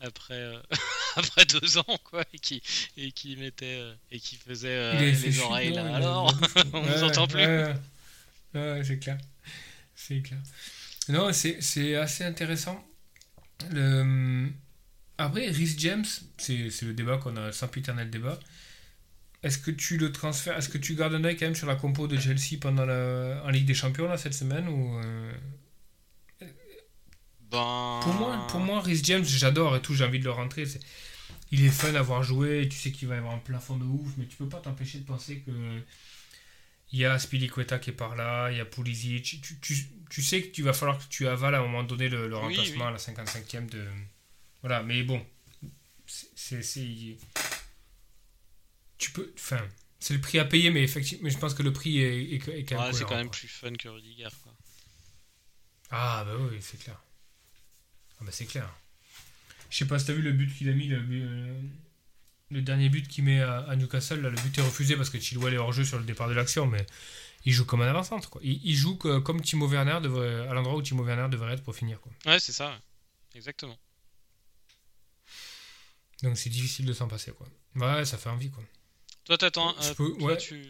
après, après deux ans, quoi, et qui, et qui mettait et qui faisait les oreilles là. Alors, on ne vous entend plus. Ouais, c'est clair. C'est clair. Non, c'est assez intéressant. Le après, Rhys James, c'est le débat qu'on a, sans éternel débat. Est-ce que tu le transfères, est-ce que tu gardes un œil quand même sur la compo de Chelsea pendant la, en Ligue des Champions là, cette semaine ou euh, ben... Pour moi, pour moi, Rhys James, j'adore et tout, j'ai envie de le rentrer. il est fun à voir jouer, tu sais qu'il va y avoir un plafond de ouf, mais tu peux pas t'empêcher de penser que il y a Spilicueta qui est par là, il y a Pulisic. Tu, tu, tu, sais que tu vas falloir que tu avales à un moment donné le, remplacement à la 55e de voilà, mais bon, c'est. Tu peux. Enfin, c'est le prix à payer, mais effectivement, mais je pense que le prix est, est, est quand même. Ouais, c'est quand même plus fun que Rudiger. Quoi. Ah, bah oui, c'est clair. Ah, bah c'est clair. Je sais pas si t'as vu le but qu'il a mis, le, euh, le dernier but qu'il met à, à Newcastle. Là, le but est refusé parce que Chilwell est hors jeu sur le départ de l'action, mais il joue comme un avant-centre. quoi. Il, il joue que- comme Timo Werner devrait, à l'endroit où Timo Werner devrait être pour finir. Quoi. Ouais, c'est ça. Exactement. Donc c'est difficile de s'en passer. Quoi. Ouais, ça fait envie. Quoi. Toi, t'attends. Euh, peux- toi, ouais. tu.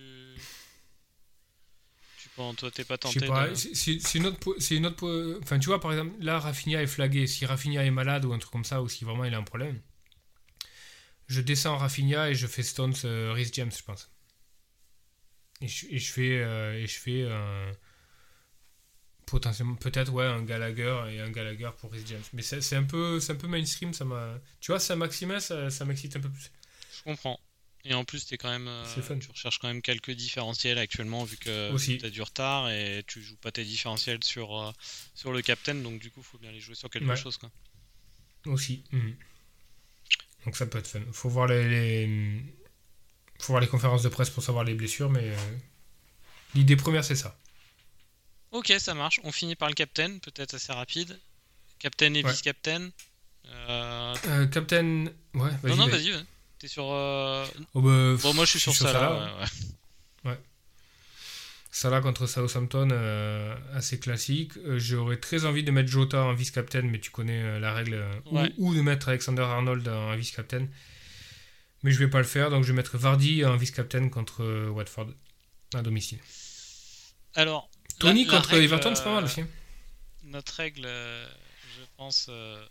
Tu penses, toi, t'es pas tenté de- c'est- une autre. C'est une autre. Enfin, tu vois, par exemple, là, Rafinha est flagué. Si Rafinha est malade ou un truc comme ça, ou si vraiment il a un problème, je descends Rafinha et je fais Stones euh, Rhys James, je pense. Et je, et je fais. euh, et je fais euh, potentiellement, peut-être, ouais, un Gallagher et un Gallagher pour Rhys James. Mais c'est un, peu- c'est un peu mainstream, ça m'a. Tu vois, ça Maximin, ça, ça m'excite un peu plus. Je comprends. Et en plus, t'es quand même, euh, fun. tu recherches quand même quelques différentiels actuellement vu que tu as du retard et tu joues pas tes différentiels sur, euh, sur le captain, donc du coup, faut bien les jouer sur quelque Ouais. chose. Quoi. Aussi. mhm. Donc ça peut être fun. Faut voir les, les- faut voir les conférences de presse pour savoir les blessures, mais euh, l'idée première c'est ça. Ok, ça marche. On finit par le captain, peut-être assez rapide. Captain et Ouais. vice-captain. Euh, Euh, Captain, ouais. Vas-y, non, non, vas-y. T'es sur. euh, Oh, bah, Bon, moi, je suis sur ça Salah, là. ouais. ouais. Salah contre Southampton, euh, assez classique. J'aurais très envie de mettre Jota en vice-captain, mais tu connais la règle. ou- Ouais. ou, de mettre Alexander Arnold en vice-captain. Mais je vais pas le faire, donc je vais mettre Vardy en vice-captain contre Watford à domicile. Alors. Tony contre règle, Everton, c'est pas mal euh, aussi. notre règle, euh, je pense, euh,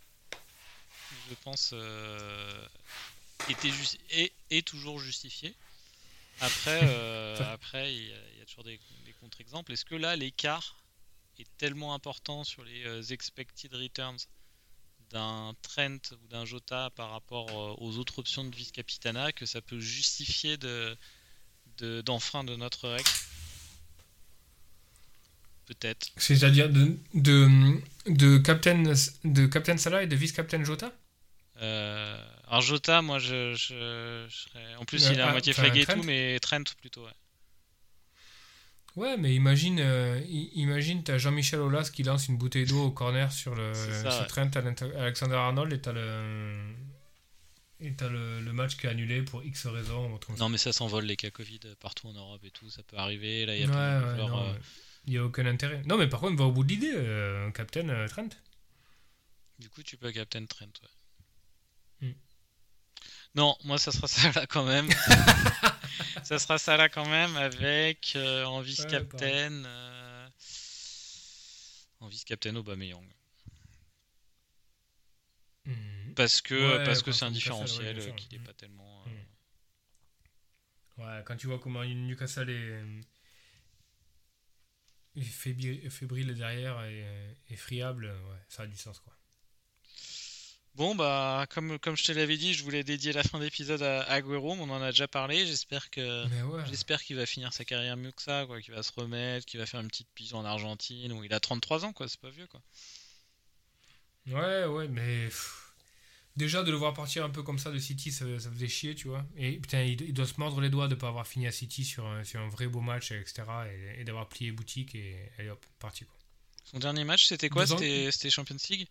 je pense, était justi- est, est toujours justifiée. Après, après, il y, a, il y a toujours des, des contre-exemples. Est-ce que là, l'écart est tellement important sur les expected returns d'un Trent ou d'un Jota par rapport aux autres options de vice-capitana que ça peut justifier de de- d'enfreindre de notre règle? Peut-être. C'est-à-dire de, de, de, Captain, de Captain Salah et de Vice-Captain Jota? Euh, alors Jota, moi je, je, je serais. En plus, Euh, il est à ah, moitié flagué et tout, mais Trent plutôt. Ouais. Ouais, mais imagine, euh, imagine t'as Jean-Michel Aulas qui lance une bouteille d'eau au corner sur, le, C'est ça, sur ouais. Trent Alent- Alexander Arnold et t'as le, et t'as le, le match qui est annulé pour X raisons. Non, mais ça s'envole les cas Covid partout en Europe et tout, ça peut arriver. Là, il y a Ouais, plein de ouais, non. Il n'y a aucun intérêt. Non, mais par contre, va au bout de l'idée, euh, Captain euh, Trent. Du coup, tu peux Captain Trent. Ouais. Hmm. Non, moi ça sera ça là quand même. ça sera ça là quand même avec euh, en vice-captain. euh, en vice-captain Aubameyang. Mhm. Parce que Ouais, parce que c'est n'est Hmm. pas tellement. Hmm. Ouais, quand tu vois comment Newcastle est, fébrile, derrière et, et friable, ouais, ça a du sens quoi. Bon, bah, comme, comme je te l'avais dit, je voulais dédier la fin d'épisode à Agüero, on en a déjà parlé. J'espère que ouais. j'espère qu'il va finir sa carrière mieux que ça, quoi, qu'il va se remettre, qu'il va faire une petite pigeon en Argentine, où il a 33 ans, quoi, c'est pas vieux, quoi. Ouais, ouais, mais pff, déjà de le voir partir un peu comme ça de City, ça, ça faisait chier, tu vois. Et putain, il, il doit se mordre les doigts de pas avoir fini à City sur un, sur un vrai beau match, etc. Et, et d'avoir plié boutique et, et hop, parti quoi. Son dernier match, c'était quoi? Ans- C'était Champions League?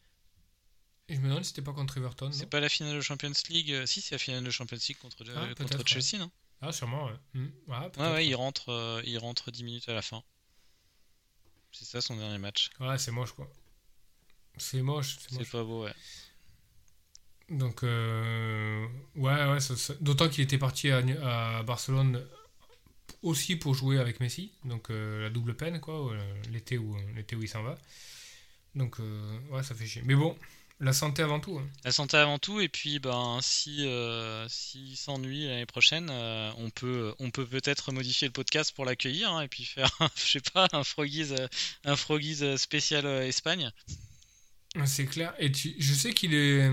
Et je me demande si c'était pas contre Everton. C'est pas la finale de Champions League euh, Si, c'est la finale de Champions League contre, euh, Ah, contre Chelsea, non? Ah, sûrement, ouais. Ah, Ouais, ouais, il rentre, euh, il rentre 10 minutes à la fin. C'est ça son dernier match. Ouais, c'est moche quoi. C'est moche, c'est pas beau, ouais. Donc, euh, ouais, ouais, ça- ça- d'autant qu'il était parti à, à Barcelone aussi pour jouer avec Messi, donc euh, la double peine, quoi, euh, l'été où, l'été où il s'en va. Donc, euh, ouais, ça fait chier. Mais bon, la santé avant tout. hein. La santé avant tout, et puis ben si euh, s'il s'ennuie l'année prochaine, euh, on peut on peut peut-être modifier le podcast pour l'accueillir hein, et puis faire je sais pas un Froggies euh, un Froggies euh, spécial euh, Espagne. C'est clair. Et tu- je sais qu'il est.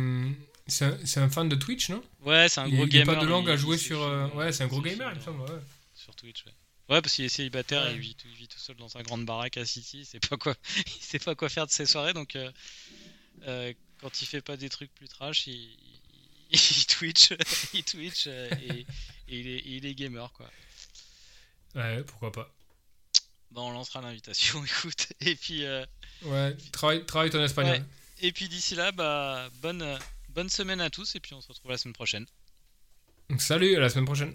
C'est un, fan de Twitch, non? Ouais, c'est un gros gamer. Il n'a pas de langue à jouer sur. Ouais, c'est un gros gamer, il me semble. Ouais. Sur Twitch, ouais. Ouais, parce qu'il est célibataire, ouais. il, vit, tout seul dans sa grande baraque à City, il sait pas quoi, il sait pas quoi faire de ses soirées, donc euh, euh, quand il fait pas des trucs plus trash, il, il, Twitch, il Twitch euh, et, il, est, gamer quoi. Ouais, pourquoi pas. Bon, on lancera l'invitation, écoute, et puis. ouais, travaille, travaille ton espagnol. Et puis d'ici là, bah, bonne. Bonne semaine à tous et puis on se retrouve la semaine prochaine. Salut, à la semaine prochaine.